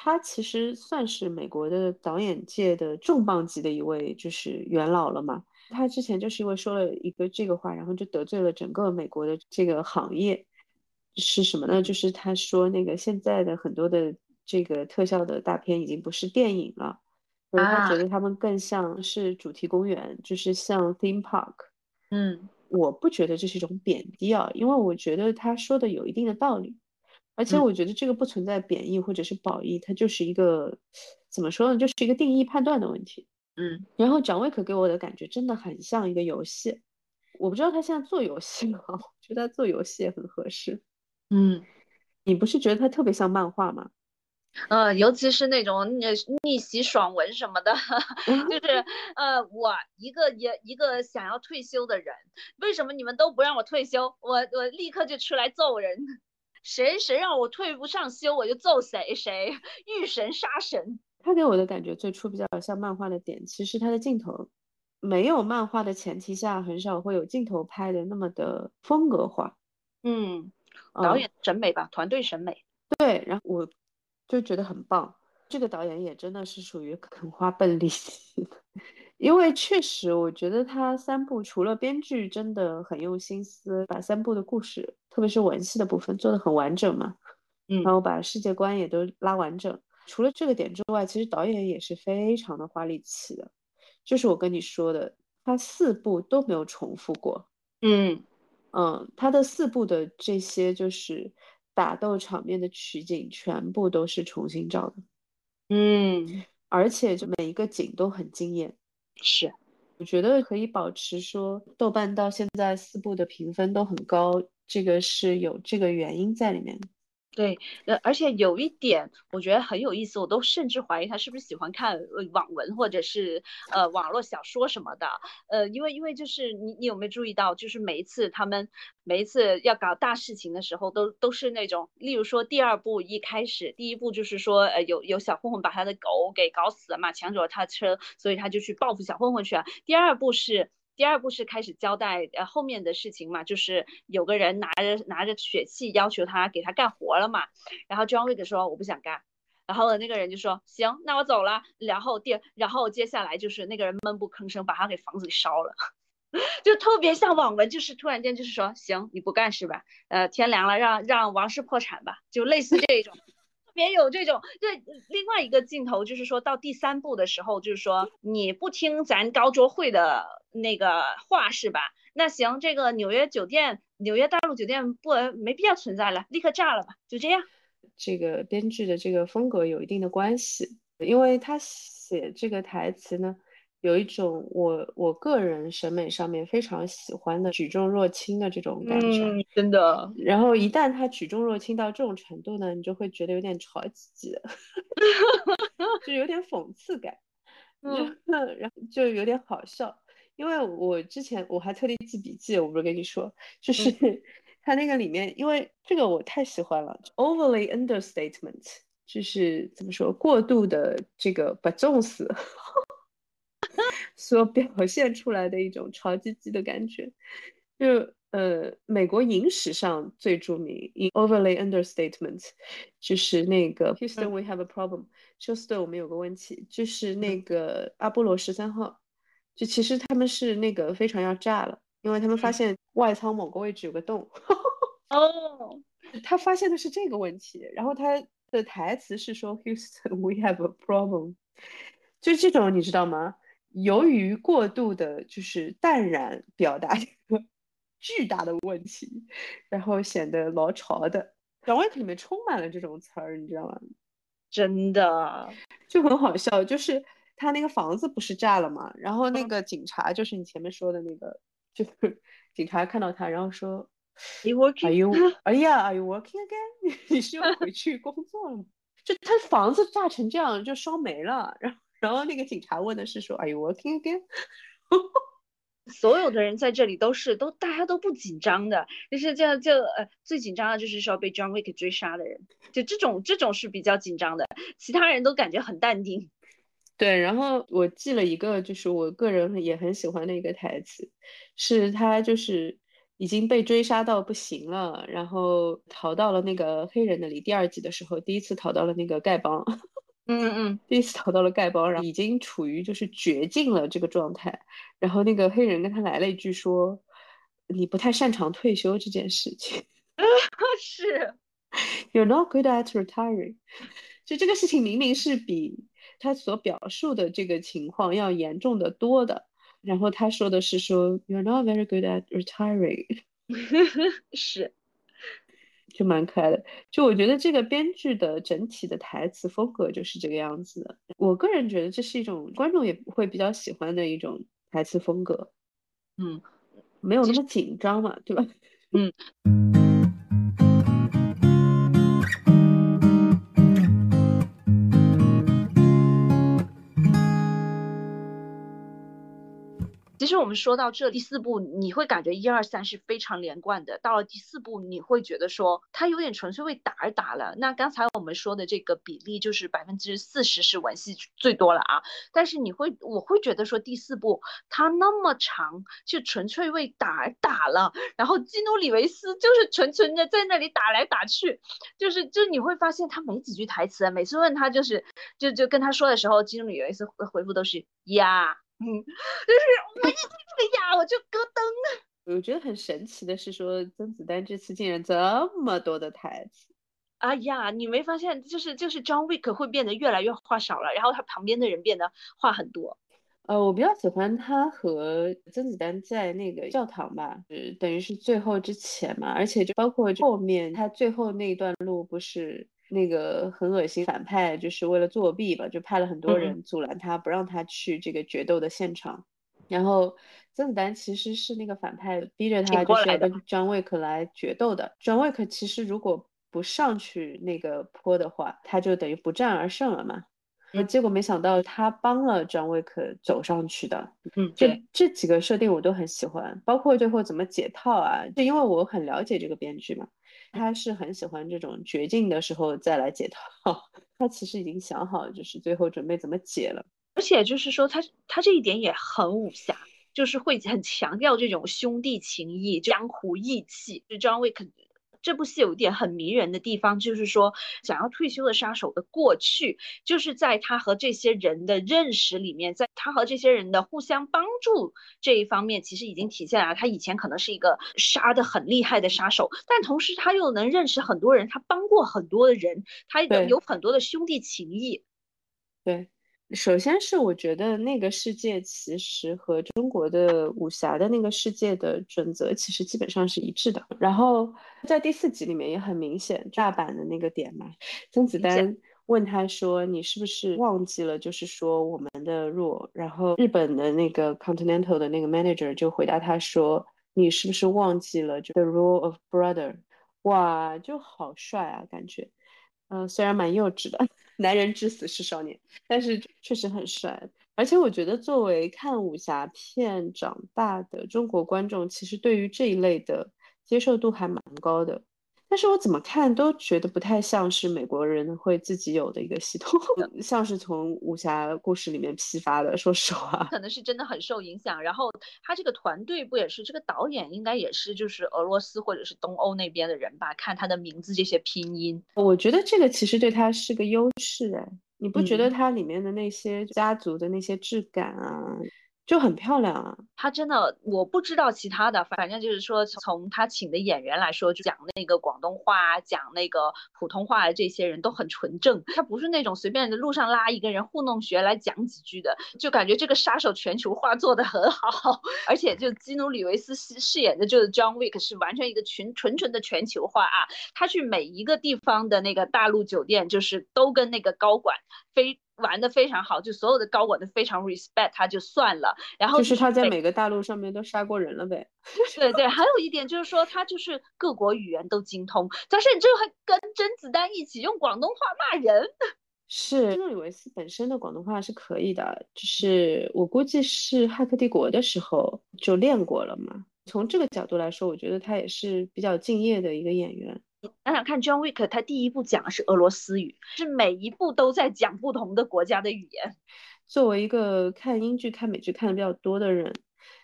他其实算是美国的导演界的重磅级的一位，就是元老了嘛。他之前就是因为说了一个这个话，然后就得罪了整个美国的这个行业，是什么呢？就是他说那个现在的很多的这个特效的大片已经不是电影了，所以他觉得他们更像是主题公园，就是像 theme park。嗯，我不觉得这是一种贬低啊，因为我觉得他说的有一定的道理。而且我觉得这个不存在贬义或者是褒义，它就是一个怎么说呢，就是一个定义判断的问题。嗯，然后蒋卫可给我的感觉真的很像一个游戏，我不知道他现在做游戏吗？我觉得他做游戏也很合适。嗯，你不是觉得他特别像漫画吗？呃，尤其是那种逆逆袭爽文什么的，就是呃，我一个也一个想要退休的人，为什么你们都不让我退休？我我立刻就出来揍人。谁谁让我退不上休，我就揍谁谁，遇神杀神。他给我的感觉最初比较像漫画的点，其实他的镜头没有漫画的前提下，很少会有镜头拍的那么的风格化。嗯，导演审美吧，团队审美。对，然后我就觉得很棒。这个导演也真的是属于肯花笨力气的。因为确实，我觉得他三部除了编剧真的很用心思，把三部的故事，特别是文戏的部分做的很完整嘛，嗯，然后把世界观也都拉完整。除了这个点之外，其实导演也是非常的花力气的。就是我跟你说的，他四部都没有重复过，嗯嗯，他的四部的这些就是打斗场面的取景，全部都是重新照的，嗯，而且就每一个景都很惊艳。是，我觉得可以保持说豆瓣到现在四部的评分都很高，这个是有这个原因在里面。对，呃，而且有一点我觉得很有意思，我都甚至怀疑他是不是喜欢看网文或者是呃网络小说什么的，呃，因为因为就是你你有没有注意到，就是每一次他们每一次要搞大事情的时候，都都是那种，例如说第二部一开始，第一部就是说呃有有小混混把他的狗给搞死了嘛，抢走了他的车，所以他就去报复小混混去了。第二部是。第二步是开始交代呃后面的事情嘛，就是有个人拿着拿着血气要求他给他干活了嘛，然后 John Wick 说我不想干，然后那个人就说行，那我走了。然后第然后接下来就是那个人闷不吭声，把他给房子给烧了，就特别像网文，就是突然间就是说行，你不干是吧？呃，天凉了，让让王室破产吧，就类似这种。也有这种，对，另外一个镜头就是说到第三部的时候，就是说你不听咱高桌会的那个话是吧？那行，这个纽约酒店、纽约大陆酒店不没必要存在了，立刻炸了吧，就这样。这个编剧的这个风格有一定的关系，因为他写这个台词呢。有一种我我个人审美上面非常喜欢的举重若轻的这种感觉，真的。然后一旦他举重若轻到这种程度呢，你就会觉得有点潮唧唧的，就有点讽刺感，嗯，然后就有点好笑。因为我之前我还特地记笔记，我不是跟你说，就是他那个里面，因为这个我太喜欢了，overly understatement，就是怎么说过度的这个把重视。所表现出来的一种潮唧唧的感觉，就呃，美国影史上最著名 in overly understatement，就是那个 Houston we have a problem，休斯顿我们有个问题，就是那个阿波罗十三号，就其实他们是那个飞船要炸了，因为他们发现外舱某个位置有个洞。哦，他发现的是这个问题，然后他的台词是说 Houston we have a problem，就这种你知道吗？由于过度的，就是淡然表达一个 巨大的问题，然后显得老潮的。《John Wick》里面充满了这种词儿，你知道吗？真的就很好笑。就是他那个房子不是炸了吗？然后那个警察，就是你前面说的那个，就是 警察看到他，然后说：“Are you working？” 哎呀，Are you working again？你是要回去工作了吗？就他房子炸成这样，就烧没了，然后。然后那个警察问的是说，Are you working again？所有的人在这里都是都大家都不紧张的，就是这样就呃最紧张的就是说被 John Wick 追杀的人，就这种这种是比较紧张的，其他人都感觉很淡定。对，然后我记了一个就是我个人也很喜欢的一个台词，是他就是已经被追杀到不行了，然后逃到了那个黑人那里。第二集的时候，第一次逃到了那个丐帮。嗯嗯，第一次逃到了丐帮，然后已经处于就是绝境了这个状态。然后那个黑人跟他来了一句说：“你不太擅长退休这件事情。”啊是，You're not good at retiring。就这个事情明明是比他所表述的这个情况要严重的多的。然后他说的是说：“You're not very good at retiring。”是。就蛮可爱的，就我觉得这个编剧的整体的台词风格就是这个样子的。我个人觉得这是一种观众也会比较喜欢的一种台词风格，嗯，没有那么紧张嘛，对吧？嗯。实我们说到这第四部，你会感觉一二三是非常连贯的。到了第四部，你会觉得说它有点纯粹为打而打了。那刚才我们说的这个比例就是百分之四十是文戏最多了啊。但是你会，我会觉得说第四部它那么长，就纯粹为打而打了。然后基努里维斯就是纯纯的在那里打来打去，就是就你会发现他没几句台词，每次问他就是就就跟他说的时候，基努里维斯回复都是呀。嗯，就是我一听这个呀，我就咯噔。我觉得很神奇的是，说甄子丹这次竟然这么多的台词。哎呀，你没发现，就是就是 John Wick 会变得越来越话少了，然后他旁边的人变得话很多。呃，我比较喜欢他和甄子丹在那个教堂吧，是等于是最后之前嘛，而且就包括后面他最后那一段路不是。那个很恶心反派，就是为了作弊吧，就派了很多人阻拦他，不让他去这个决斗的现场。然后甄子丹其实是那个反派，逼着他就是要跟张卫克来决斗的。张卫克其实如果不上去那个坡的话，他就等于不战而胜了嘛。结果没想到他帮了张卫克走上去的。嗯，这这几个设定我都很喜欢，包括最后怎么解套啊，就因为我很了解这个编剧嘛。他是很喜欢这种绝境的时候再来解套，他其实已经想好，就是最后准备怎么解了。而且就是说，他他这一点也很武侠，就是会很强调这种兄弟情谊、江湖义气。就 John Wick 这部戏有一点很迷人的地方，就是说想要退休的杀手的过去，就是在他和这些人的认识里面，在他和这些人的互相帮助这一方面，其实已经体现了他以前可能是一个杀的很厉害的杀手，但同时他又能认识很多人，他帮过很多的人，他有很多的兄弟情谊。对。首先是我觉得那个世界其实和中国的武侠的那个世界的准则其实基本上是一致的。然后在第四集里面也很明显，大阪的那个点嘛，甄子丹问他说：“你是不是忘记了，就是说我们的弱？”然后日本的那个 Continental 的那个 manager 就回答他说：“你是不是忘记了就 The rule of brother？” 哇，就好帅啊，感觉。嗯，虽然蛮幼稚的。男人至死是少年，但是确实很帅。而且我觉得，作为看武侠片长大的中国观众，其实对于这一类的接受度还蛮高的。但是我怎么看都觉得不太像是美国人会自己有的一个系统，像是从武侠故事里面批发的。说实话，可能是真的很受影响。然后他这个团队不也是这个导演，应该也是就是俄罗斯或者是东欧那边的人吧？看他的名字这些拼音，我觉得这个其实对他是个优势哎，你不觉得它里面的那些家族的那些质感啊？就很漂亮啊！他真的，我不知道其他的，反正就是说，从他请的演员来说，就讲那个广东话、讲那个普通话的这些人都很纯正。他不是那种随便的路上拉一个人糊弄学来讲几句的，就感觉这个杀手全球化做的很好。而且就基努里维斯饰饰演的就是 John Wick，是完全一个纯纯纯的全球化啊！他去每一个地方的那个大陆酒店，就是都跟那个高管非。玩的非常好，就所有的高管都非常 respect 他，就算了。然后就是他在每个大陆上面都杀过人了呗。对对，还有一点就是说他就是各国语言都精通，但是你这还跟甄子丹一起用广东话骂人。是，基努里维斯本身的广东话是可以的，就是我估计是《骇客帝国》的时候就练过了嘛。从这个角度来说，我觉得他也是比较敬业的一个演员。想想看，John Wick 他第一部讲的是俄罗斯语，是每一部都在讲不同的国家的语言。作为一个看英剧、看美剧看的比较多的人，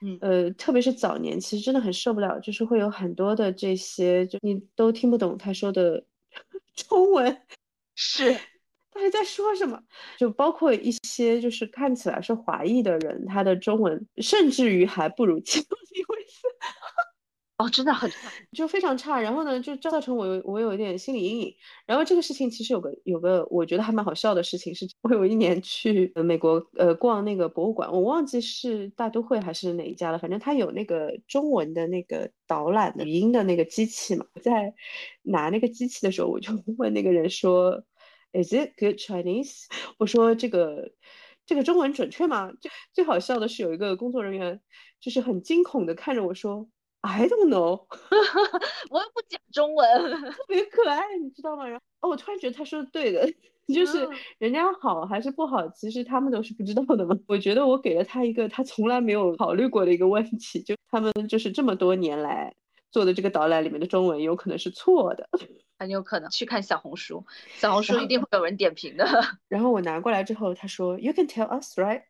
嗯，呃，特别是早年，其实真的很受不了，就是会有很多的这些，就你都听不懂他说的 中文，是 他还在说什么？就包括一些就是看起来是华裔的人，他的中文甚至于还不如基努里维斯。哦，真的很差，就非常差。然后呢，就造成我有我有一点心理阴影。然后这个事情其实有个有个我觉得还蛮好笑的事情是，我有一年去美国呃逛那个博物馆，我忘记是大都会还是哪一家了，反正他有那个中文的那个导览的语音的那个机器嘛。在拿那个机器的时候，我就 问那个人说：“Is it good Chinese？” 我说：“这个这个中文准确吗？”最最好笑的是有一个工作人员就是很惊恐的看着我说。I don't know，我又不讲中文，特别可爱，你知道吗？然后哦，我突然觉得他说的对的，就是人家好还是不好，其实他们都是不知道的嘛。我觉得我给了他一个他从来没有考虑过的一个问题，就他们就是这么多年来做的这个导览里面的中文有可能是错的，很有可能去看小红书，小红书一定会有人点评的。然后我拿过来之后，他说 You can tell us, right？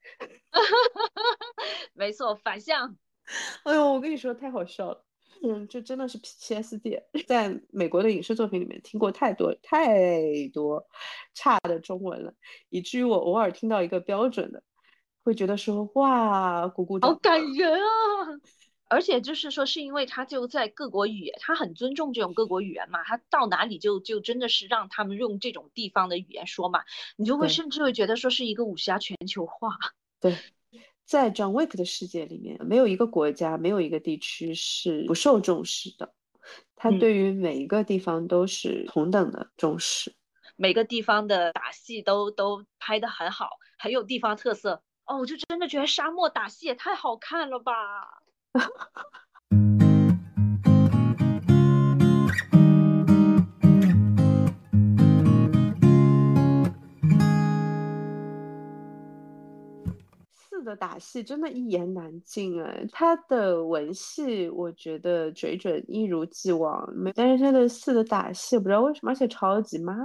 没错，反向。哎呦，我跟你说太好笑了，嗯，这真的是 PTSD，在美国的影视作品里面听过太多太多差的中文了，以至于我偶尔听到一个标准的，会觉得说哇，鼓鼓掌，好感人啊！而且就是说，是因为他就在各国语言，他很尊重这种各国语言嘛，他到哪里就就真的是让他们用这种地方的语言说嘛，你就会甚至会觉得说是一个武侠全球化，对。在 John Wick 的世界里面，没有一个国家，没有一个地区是不受重视的。他对于每一个地方都是同等的重视，每个地方的打戏都都拍得很好，很有地方特色。哦，我就真的觉得沙漠打戏也太好看了吧！的打戏真的一言难尽哎，他的文戏我觉得水准一如既往，但是他的四的打戏不知道为什么，而且超级慢。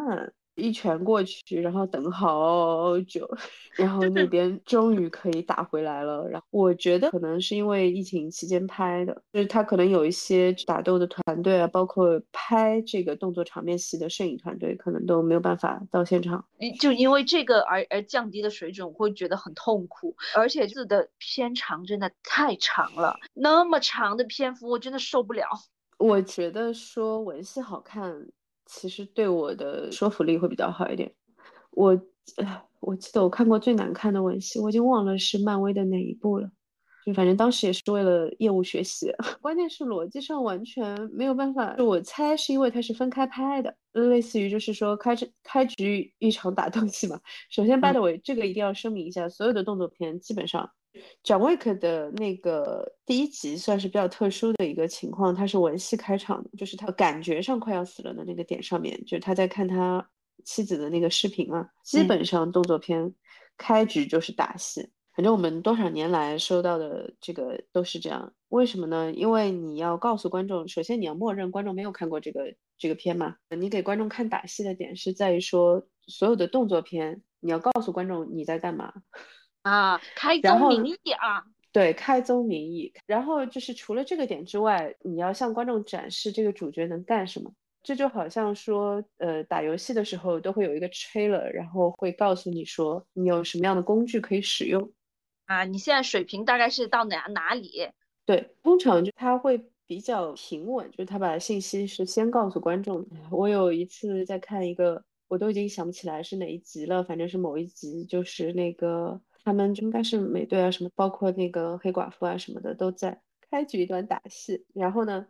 一拳过去，然后等好久，然后那边终于可以打回来了。然后我觉得可能是因为疫情期间拍的，就是他可能有一些打斗的团队啊，包括拍这个动作场面戏的摄影团队，可能都没有办法到现场。就因为这个而而降低的水准，我会觉得很痛苦。而且字的片长真的太长了，那么长的篇幅我真的受不了。我觉得说文戏好看。其实对我的说服力会比较好一点。我，我记得我看过最难看的吻戏，我已经忘了是漫威的哪一部了。就反正当时也是为了业务学习，关键是逻辑上完全没有办法。我猜是因为它是分开拍的，类似于就是说开开局一场打斗戏嘛。首先，by the way，这个一定要声明一下，所有的动作片基本上。John Wick 的那个第一集算是比较特殊的一个情况，他是文戏开场，就是他感觉上快要死了的那个点上面，就是他在看他妻子的那个视频嘛。基本上动作片开局就是打戏，反正我们多少年来收到的这个都是这样。为什么呢？因为你要告诉观众，首先你要默认观众没有看过这个这个片嘛。你给观众看打戏的点是在于说，所有的动作片你要告诉观众你在干嘛。啊，开宗明义啊，对，开宗明义。然后就是除了这个点之外，你要向观众展示这个主角能干什么。这就好像说，呃，打游戏的时候都会有一个 trailer，然后会告诉你说你有什么样的工具可以使用。啊，你现在水平大概是到哪哪里？对，通常就他会比较平稳，就是他把信息是先告诉观众。我有一次在看一个，我都已经想不起来是哪一集了，反正是某一集，就是那个。他们就应该是美队啊，什么包括那个黑寡妇啊什么的都在开局一段打戏，然后呢，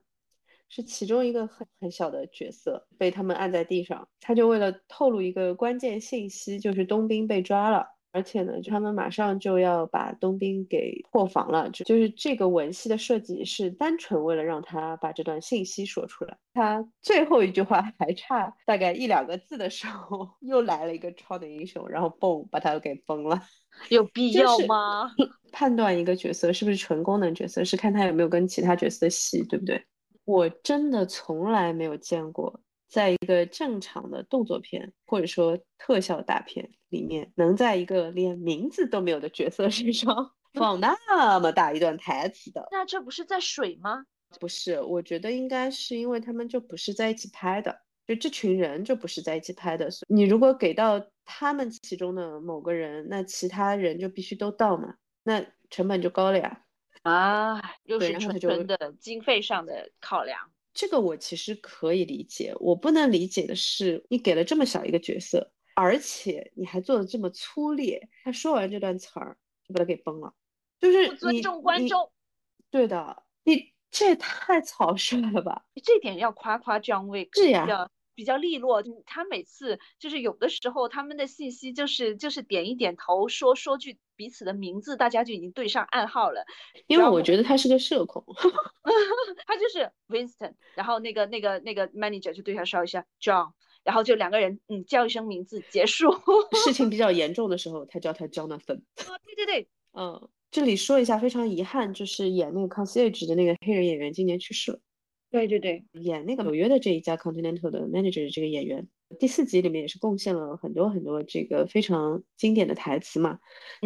是其中一个很很小的角色被他们按在地上，他就为了透露一个关键信息，就是冬兵被抓了。而且呢，他们马上就要把冬兵给破防了，就就是这个文戏的设计是单纯为了让他把这段信息说出来。他最后一句话还差大概一两个字的时候，又来了一个超能英雄，然后嘣把他给崩了。有必要吗？判断一个角色是不是纯功能角色，是看他有没有跟其他角色戏，对不对？我真的从来没有见过。在一个正常的动作片或者说特效大片里面，能在一个连名字都没有的角色身上 放那么大一段台词的，那这不是在水吗？不是，我觉得应该是因为他们就不是在一起拍的，就这群人就不是在一起拍的。你如果给到他们其中的某个人，那其他人就必须都到嘛，那成本就高了呀。啊，又是纯纯的经费上的考量。这个我其实可以理解，我不能理解的是，你给了这么小一个角色，而且你还做的这么粗劣。他说完这段词儿，就把他给崩了，就是不尊重观众。对的，你这也太草率了吧？这点要夸夸姜伟，是呀。比较利落，他每次就是有的时候他们的信息就是就是点一点头，说说句彼此的名字，大家就已经对上暗号了。因为我觉得他是个社恐，他就是 Winston，然后那个那个那个 manager 就对他说一下 John，然后就两个人嗯叫一声名字结束。事情比较严重的时候，他叫他 Jonathan。啊，对对对，嗯，这里说一下非常遗憾，就是演那个 concierge 的那个黑人演员今年去世了。对对对，演那个纽约的这一家 Continental 的 manager 这个演员，第四集里面也是贡献了很多很多这个非常经典的台词嘛。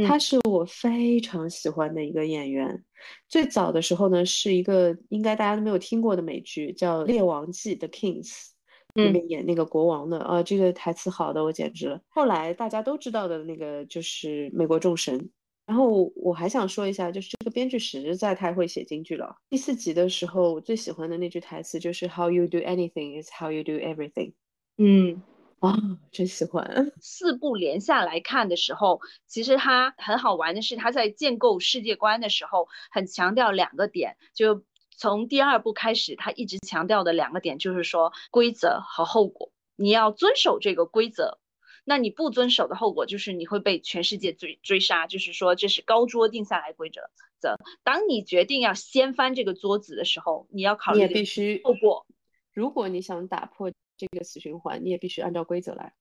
他是我非常喜欢的一个演员。最早的时候呢，是一个应该大家都没有听过的美剧，叫《列王记》The Kings，里面演那个国王的啊，这个台词好的我简直了。后来大家都知道的那个就是美国众神。然后我还想说一下，就是这个编剧实在太会写京剧了。第四集的时候，我最喜欢的那句台词就是 “How you do anything is how you do everything。”嗯，啊，真喜欢。四部连下来看的时候，其实它很好玩的是，它在建构世界观的时候，很强调两个点。就从第二部开始，它一直强调的两个点就是说规则和后果，你要遵守这个规则。那你不遵守的后果就是你会被全世界追追杀，就是说这是高桌定下来规则。则当你决定要掀翻这个桌子的时候，你要考虑也必须后果。如果你想打破这个死循环，你也必须按照规则来。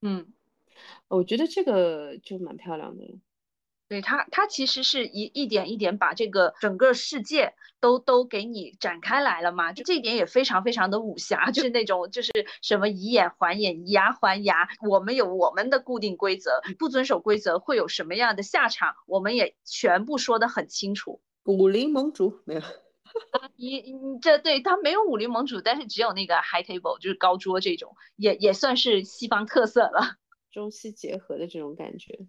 嗯，我觉得这个就蛮漂亮的。对他，他其实是一一点一点把这个整个世界都都给你展开来了嘛，就这一点也非常非常的武侠，就是那种就是什么以眼还眼，以牙还牙，我们有我们的固定规则，不遵守规则会有什么样的下场，我们也全部说得很清楚。武林盟主没有，你你这对他没有武林盟主，但是只有那个 high table，就是高桌这种，也也算是西方特色了，中西结合的这种感觉，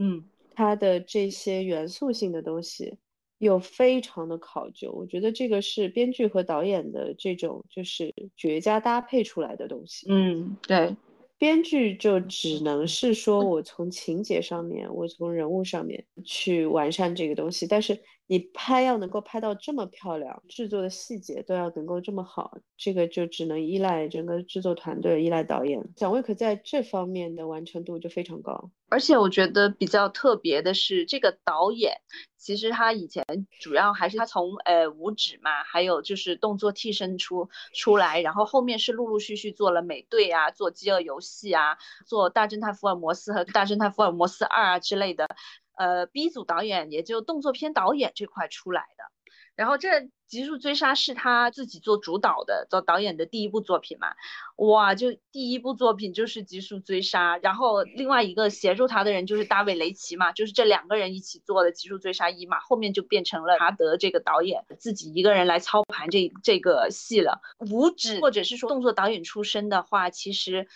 嗯。它的这些元素性的东西又非常的考究，我觉得这个是编剧和导演的这种就是绝佳搭配出来的东西。嗯，对。编剧就只能是说，我从情节上面，我从人物上面去完善这个东西。但是你拍要能够拍到这么漂亮，制作的细节都要能够这么好，这个就只能依赖整个制作团队，依赖导演。蒋卫可在这方面的完成度就非常高。而且我觉得比较特别的是，这个导演其实他以前主要还是他从呃五指嘛，还有就是动作替身出出来，然后后面是陆陆续续做了美队啊，做饥饿游戏啊，做大侦探福尔摩斯和大侦探福尔摩斯二啊之类的，呃 B 组导演也就动作片导演这块出来的。然后这《极速追杀》是他自己做主导的，做导演的第一部作品嘛，哇，就第一部作品就是《极速追杀》，然后另外一个协助他的人就是大卫·雷奇嘛，就是这两个人一起做的《极速追杀一》嘛，后面就变成了查德这个导演自己一个人来操盘这这个戏了。五指或者是说动作导演出身的话，其实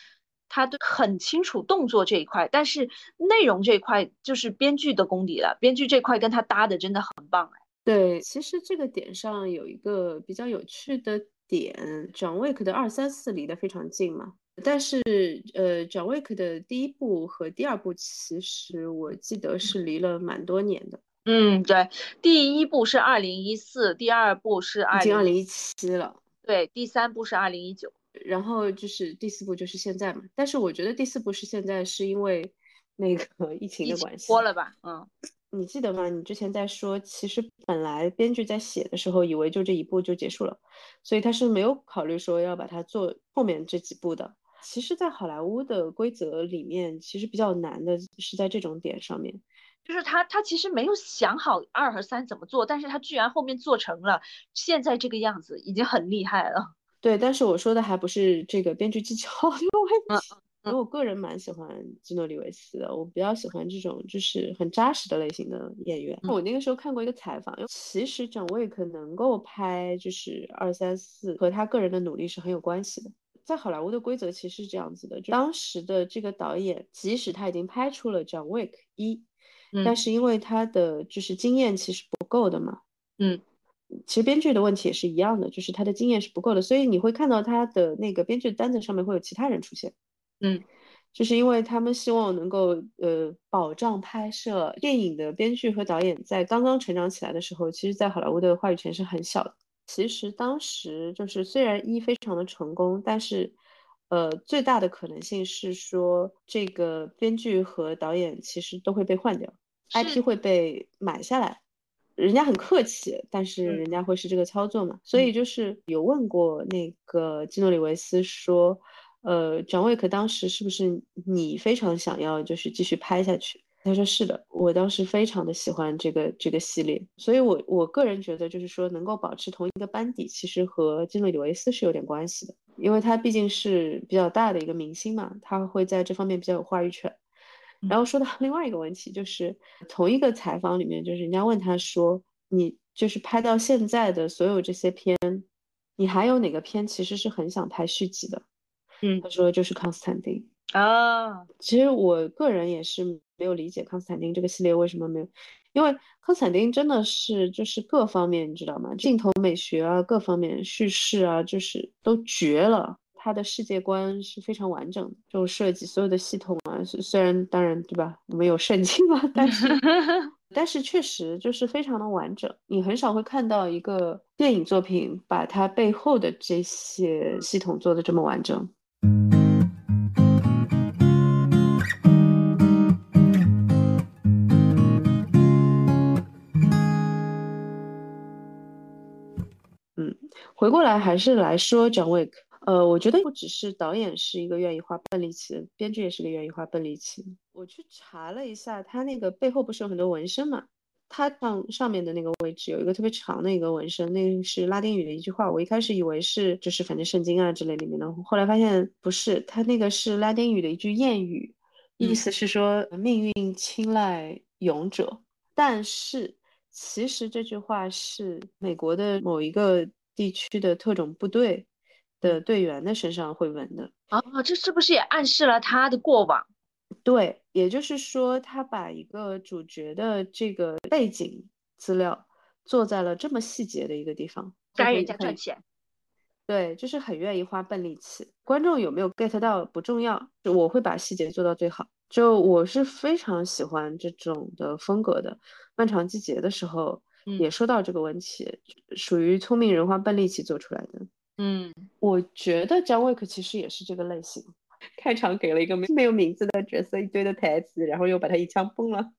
他都很清楚动作这一块，但是内容这一块就是编剧的功底了，编剧这块跟他搭的真的很棒哎。对，其实这个点上有一个比较有趣的点，John Wick 的二三四离得非常近嘛，但是呃，John Wick 的第一部和第二部其实我记得是离了蛮多年的。嗯，对，第一部是二零一四，第二部是已经二零一七了。对，第三部是二零一九，然后就是第四部就是现在嘛。但是我觉得第四部是现在是因为那个 疫情的关系。播了吧？嗯。你记得吗？你之前在说，其实本来编剧在写的时候，以为就这一部就结束了，所以他是没有考虑说要把它做后面这几部的。其实，在好莱坞的规则里面，其实比较难的是在这种点上面，就是他他其实没有想好二和三怎么做，但是他居然后面做成了现在这个样子，已经很厉害了。对，但是我说的还不是这个编剧技巧的问题。因为我个人蛮喜欢基诺里维斯的，我比较喜欢这种就是很扎实的类型的演员。我那个时候看过一个采访，其实蒋卫可能够拍就是二三四和他个人的努力是很有关系的。在好莱坞的规则其实是这样子的，就当时的这个导演，即使他已经拍出了《John Wick 一》，但是因为他的就是经验其实不够的嘛，嗯，其实编剧的问题也是一样的，就是他的经验是不够的，所以你会看到他的那个编剧单子上面会有其他人出现。嗯，就是因为他们希望能够呃保障拍摄电影的编剧和导演在刚刚成长起来的时候，其实，在好莱坞的话语权是很小的。其实当时就是虽然一非常的成功，但是呃最大的可能性是说这个编剧和导演其实都会被换掉，IP 会被买下来。人家很客气，但是人家会是这个操作嘛？所以就是有问过那个基诺里维斯说。呃，蒋卫可当时是不是你非常想要就是继续拍下去？他说是的，我当时非常的喜欢这个这个系列，所以我我个人觉得就是说能够保持同一个班底，其实和基诺里维斯是有点关系的，因为他毕竟是比较大的一个明星嘛，他会在这方面比较有话语权。然后说到 另外一个问题，就是同一个采访里面，就是人家问他说，你就是拍到现在的所有这些片，你还有哪个片其实是很想拍续集的？嗯，他说就是康斯坦丁啊。其实我个人也是没有理解康斯坦丁这个系列为什么没有，因为康斯坦丁真的是就是各方面你知道吗？镜头美学啊，各方面叙事啊，就是都绝了。他的世界观是非常完整的，这种设计所有的系统啊，虽然当然对吧，我们有圣经嘛，但是 但是确实就是非常的完整。你很少会看到一个电影作品把它背后的这些系统做的这么完整。嗯，回过来还是来说 John Wick。呃，我觉得不只是导演是一个愿意花笨力气的，编剧也是个愿意花笨力气。我去查了一下，他那个背后不是有很多纹身嘛？他上上面的那个位置有一个特别长的一个纹身，那个是拉丁语的一句话。我一开始以为是就是反正圣经啊之类里面的，后来发现不是，他那个是拉丁语的一句谚语，意思是说命运青睐勇者。但是其实这句话是美国的某一个地区的特种部队的队员的身上会纹的。啊，这是不是也暗示了他的过往？对，也就是说，他把一个主角的这个背景资料做在了这么细节的一个地方，该人家赚钱。对，就是很愿意花笨力气。观众有没有 get 到不重要，我会把细节做到最好。就我是非常喜欢这种的风格的。漫长季节的时候也说到这个问题，属于聪明人花笨力气做出来的。嗯，我觉得 John Wick 其实也是这个类型。开场给了一个没没有名字的角色一堆的台词，然后又把他一枪崩了，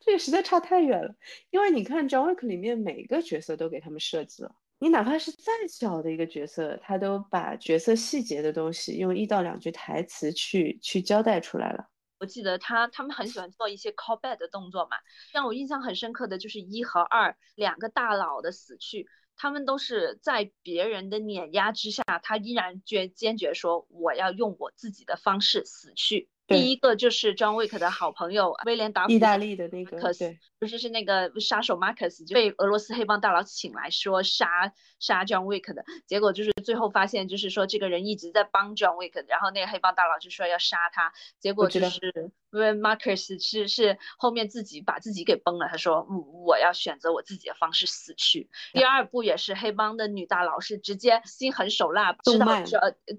这个实在差太远了。因为你看《John Wick》里面每个角色都给他们设计了，你哪怕是再小的一个角色，他都把角色细节的东西用一到两句台词去去交代出来了。我记得他他们很喜欢做一些 callback 的动作嘛，让我印象很深刻的就是一和二两个大佬的死去。他们都是在别人的碾压之下，他依然坚坚决说我要用我自己的方式死去。第一个就是 John Wick 的好朋友威廉达，意大利的那个，对，不是是那个杀手 Marcus 就被俄罗斯黑帮大佬请来说杀杀 John Wick 的。结果，就是最后发现就是说这个人一直在帮 John Wick，然后那个黑帮大佬就说要杀他，结果就是因为 Marcus 是是后面自己把自己给崩了，他说嗯我要选择我自己的方式死去。第二部也是黑帮的女大佬是直接心狠手辣，知道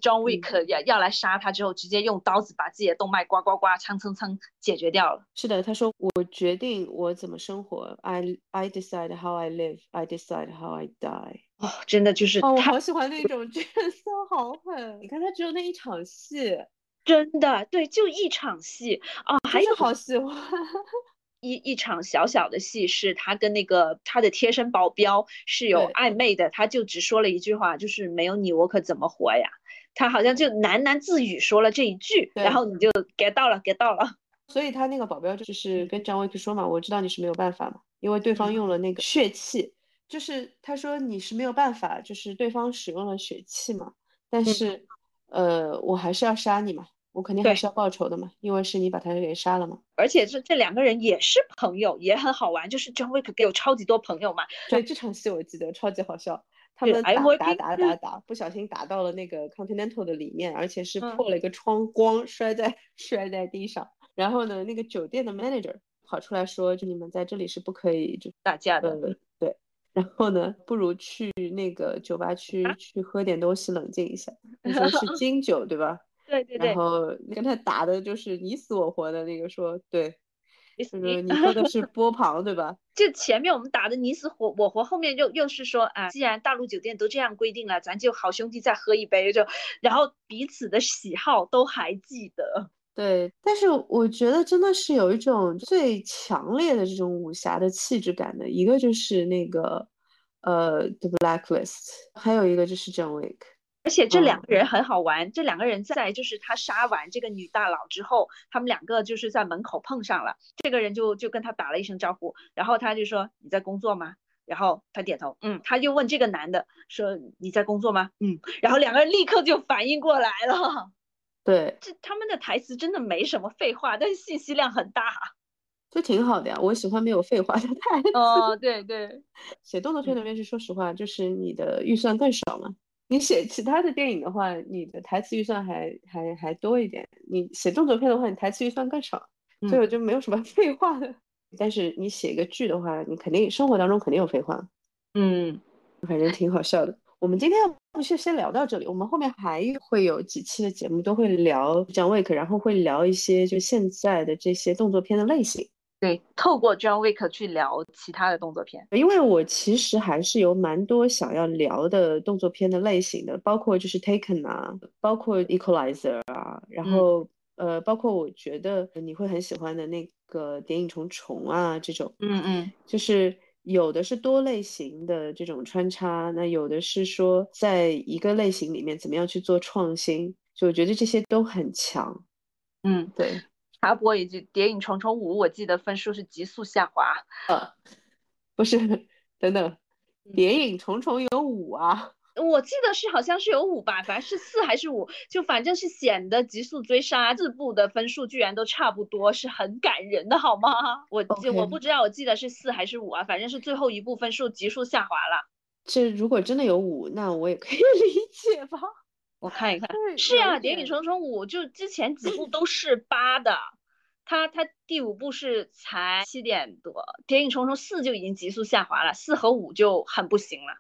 John Wick 要要来杀他之后，直接用刀子把自己的动脉。呱呱呱，蹭蹭蹭，解决掉了。是的，他说我决定我怎么生活。I I decide how I live. I decide how I die. 哦，真的就是哦，我好喜欢那种角色，好狠。你看他只有那一场戏，真的对，就一场戏。啊，还有好喜欢。一一场小小的戏，是他跟那个他的贴身保镖是有暧昧的，他就只说了一句话，就是没有你我可怎么活呀。他好像就喃喃自语说了这一句，然后你就 get 到了，get 到了。所以他那个保镖就是跟张卫克说嘛，我知道你是没有办法嘛，因为对方用了那个血气，就是他说你是没有办法，就是对方使用了血气嘛，但是呃，我还是要杀你嘛，我肯定还是要报仇的嘛，因为是你把他给杀了嘛。而且这这两个人也是朋友，也很好玩，就是张卫克有超级多朋友嘛。对这场戏我记得超级好笑。他们打打打打打，不小心打到了那个 Continental 的里面，而且是破了一个窗，光摔在摔在地上。然后呢，那个酒店的 manager 跑出来说：“就你们在这里是不可以就打架的。”对。然后呢，不如去那个酒吧区去喝点东西冷静一下。你说是 金酒对吧？对对对。然后跟他打的就是你死我活的那个说对。你你喝的是 波旁对吧？就前面我们打的你死我我活，后面又又是说啊，既然大陆酒店都这样规定了，咱就好兄弟再喝一杯，就然后彼此的喜好都还记得。对，但是我觉得真的是有一种最强烈的这种武侠的气质感的，一个就是那个呃《The Blacklist》，还有一个就是 John Wick。而且这两个人很好玩，这两个人在就是他杀完这个女大佬之后，他们两个就是在门口碰上了。这个人就就跟他打了一声招呼，然后他就说你在工作吗？然后他点头，嗯，他就问这个男的说你在工作吗？嗯，然后两个人立刻就反应过来了。对，这他们的台词真的没什么废话，但是信息量很大，就挺好的呀。我喜欢没有废话的台词。哦，对对，写动作片的面试，说实话，就是你的预算更少嘛。你写其他的电影的话，你的台词预算还还还多一点。你写动作片的话，你台词预算更少，所以我就没有什么 废话的。但是你写一个剧的话，你肯定生活当中肯定有废话。嗯，反正挺好笑的。我们今天要不就先聊到这里，我们后面还会有几期的节目都会聊 John Wick，然后会聊一些就现在的这些动作片的类型。对，透过 John Wick 去聊其他的动作片，因为我其实还是有蛮多想要聊的动作片的类型的，包括就是 Taken 啊，包括 Equalizer 啊，然后呃，包括我觉得你会很喜欢的那个谍影重重啊这种，嗯嗯，就是有的是多类型的这种穿插，那有的是说在一个类型里面怎么样去做创新，就我觉得这些都很强，嗯，对。插播一句，《谍影重重五》我记得分数是急速下滑。呃，不是，等等，《谍影重重》有五啊？我记得是好像是有五吧，反正是四还是五，就反正是显得急速追杀四部的分数居然都差不多，是很感人的好吗？我记我不知道，我记得是四还是五啊？反正是最后一部分数急速下滑了。这如果真的有五，那我也可以 理解吧。我看一看，是啊，《谍影重重五》就之前几部 都是八的，它它第五部是才七点多，《谍影重重四》就已经急速下滑了，四和五就很不行了。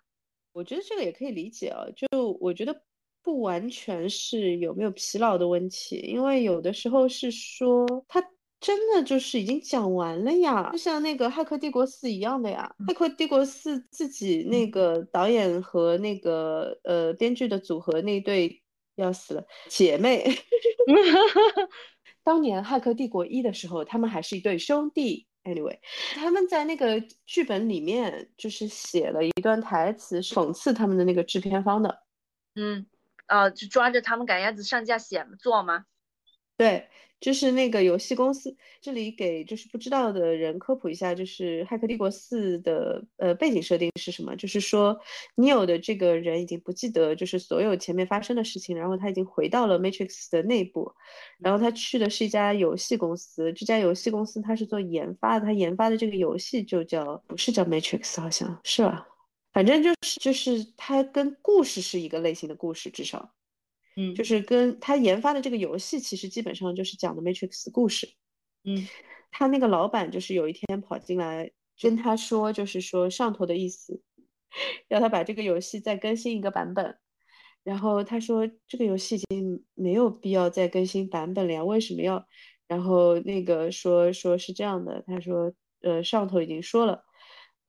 我觉得这个也可以理解啊，就我觉得不完全是有没有疲劳的问题，因为有的时候是说他真的就是已经讲完了呀，就像那个《骇客帝国四》一样的呀，《骇客帝国四》自己那个导演和那个呃编剧的组合那对要死了姐妹，当年《骇客帝国一》的时候，他们还是一对兄弟。Anyway，他们在那个剧本里面就是写了一段台词，讽刺他们的那个制片方的。嗯，啊，就抓着他们赶鸭子上架写做吗？对。就是那个游戏公司，这里给就是不知道的人科普一下，就是《骇客帝国四》的呃背景设定是什么？就是说你有的这个人已经不记得就是所有前面发生的事情，然后他已经回到了 Matrix 的内部，然后他去的是一家游戏公司，这家游戏公司他是做研发的，他研发的这个游戏就叫不是叫 Matrix，好像是吧？反正就是就是它跟故事是一个类型的故事，至少。嗯，就是跟他研发的这个游戏，其实基本上就是讲的 Matrix 故事。嗯，他那个老板就是有一天跑进来跟他说，就是说上头的意思，要他把这个游戏再更新一个版本。然后他说这个游戏已经没有必要再更新版本了呀，为什么要？然后那个说说是这样的，他说呃上头已经说了。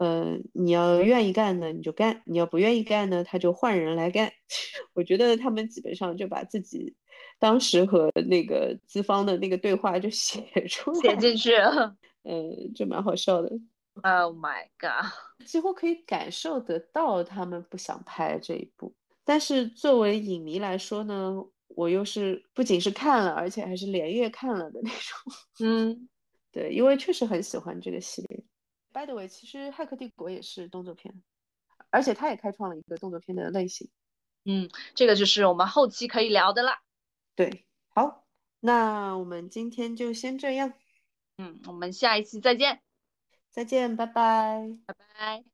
呃，你要愿意干呢，你就干；你要不愿意干呢，他就换人来干。我觉得他们基本上就把自己当时和那个资方的那个对话就 写出来，写进去了，嗯，就蛮好笑的。Oh my god，几乎可以感受得到他们不想拍这一部。但是作为影迷来说呢，我又是不仅是看了，而且还是连夜看了的那种。嗯，对，因为确实很喜欢这个系列。By the way，其实《骇客帝国》也是动作片，而且它也开创了一个动作片的类型。嗯，这个就是我们后期可以聊的啦。对，好，那我们今天就先这样。嗯，我们下一期再见。再见，拜拜，拜拜。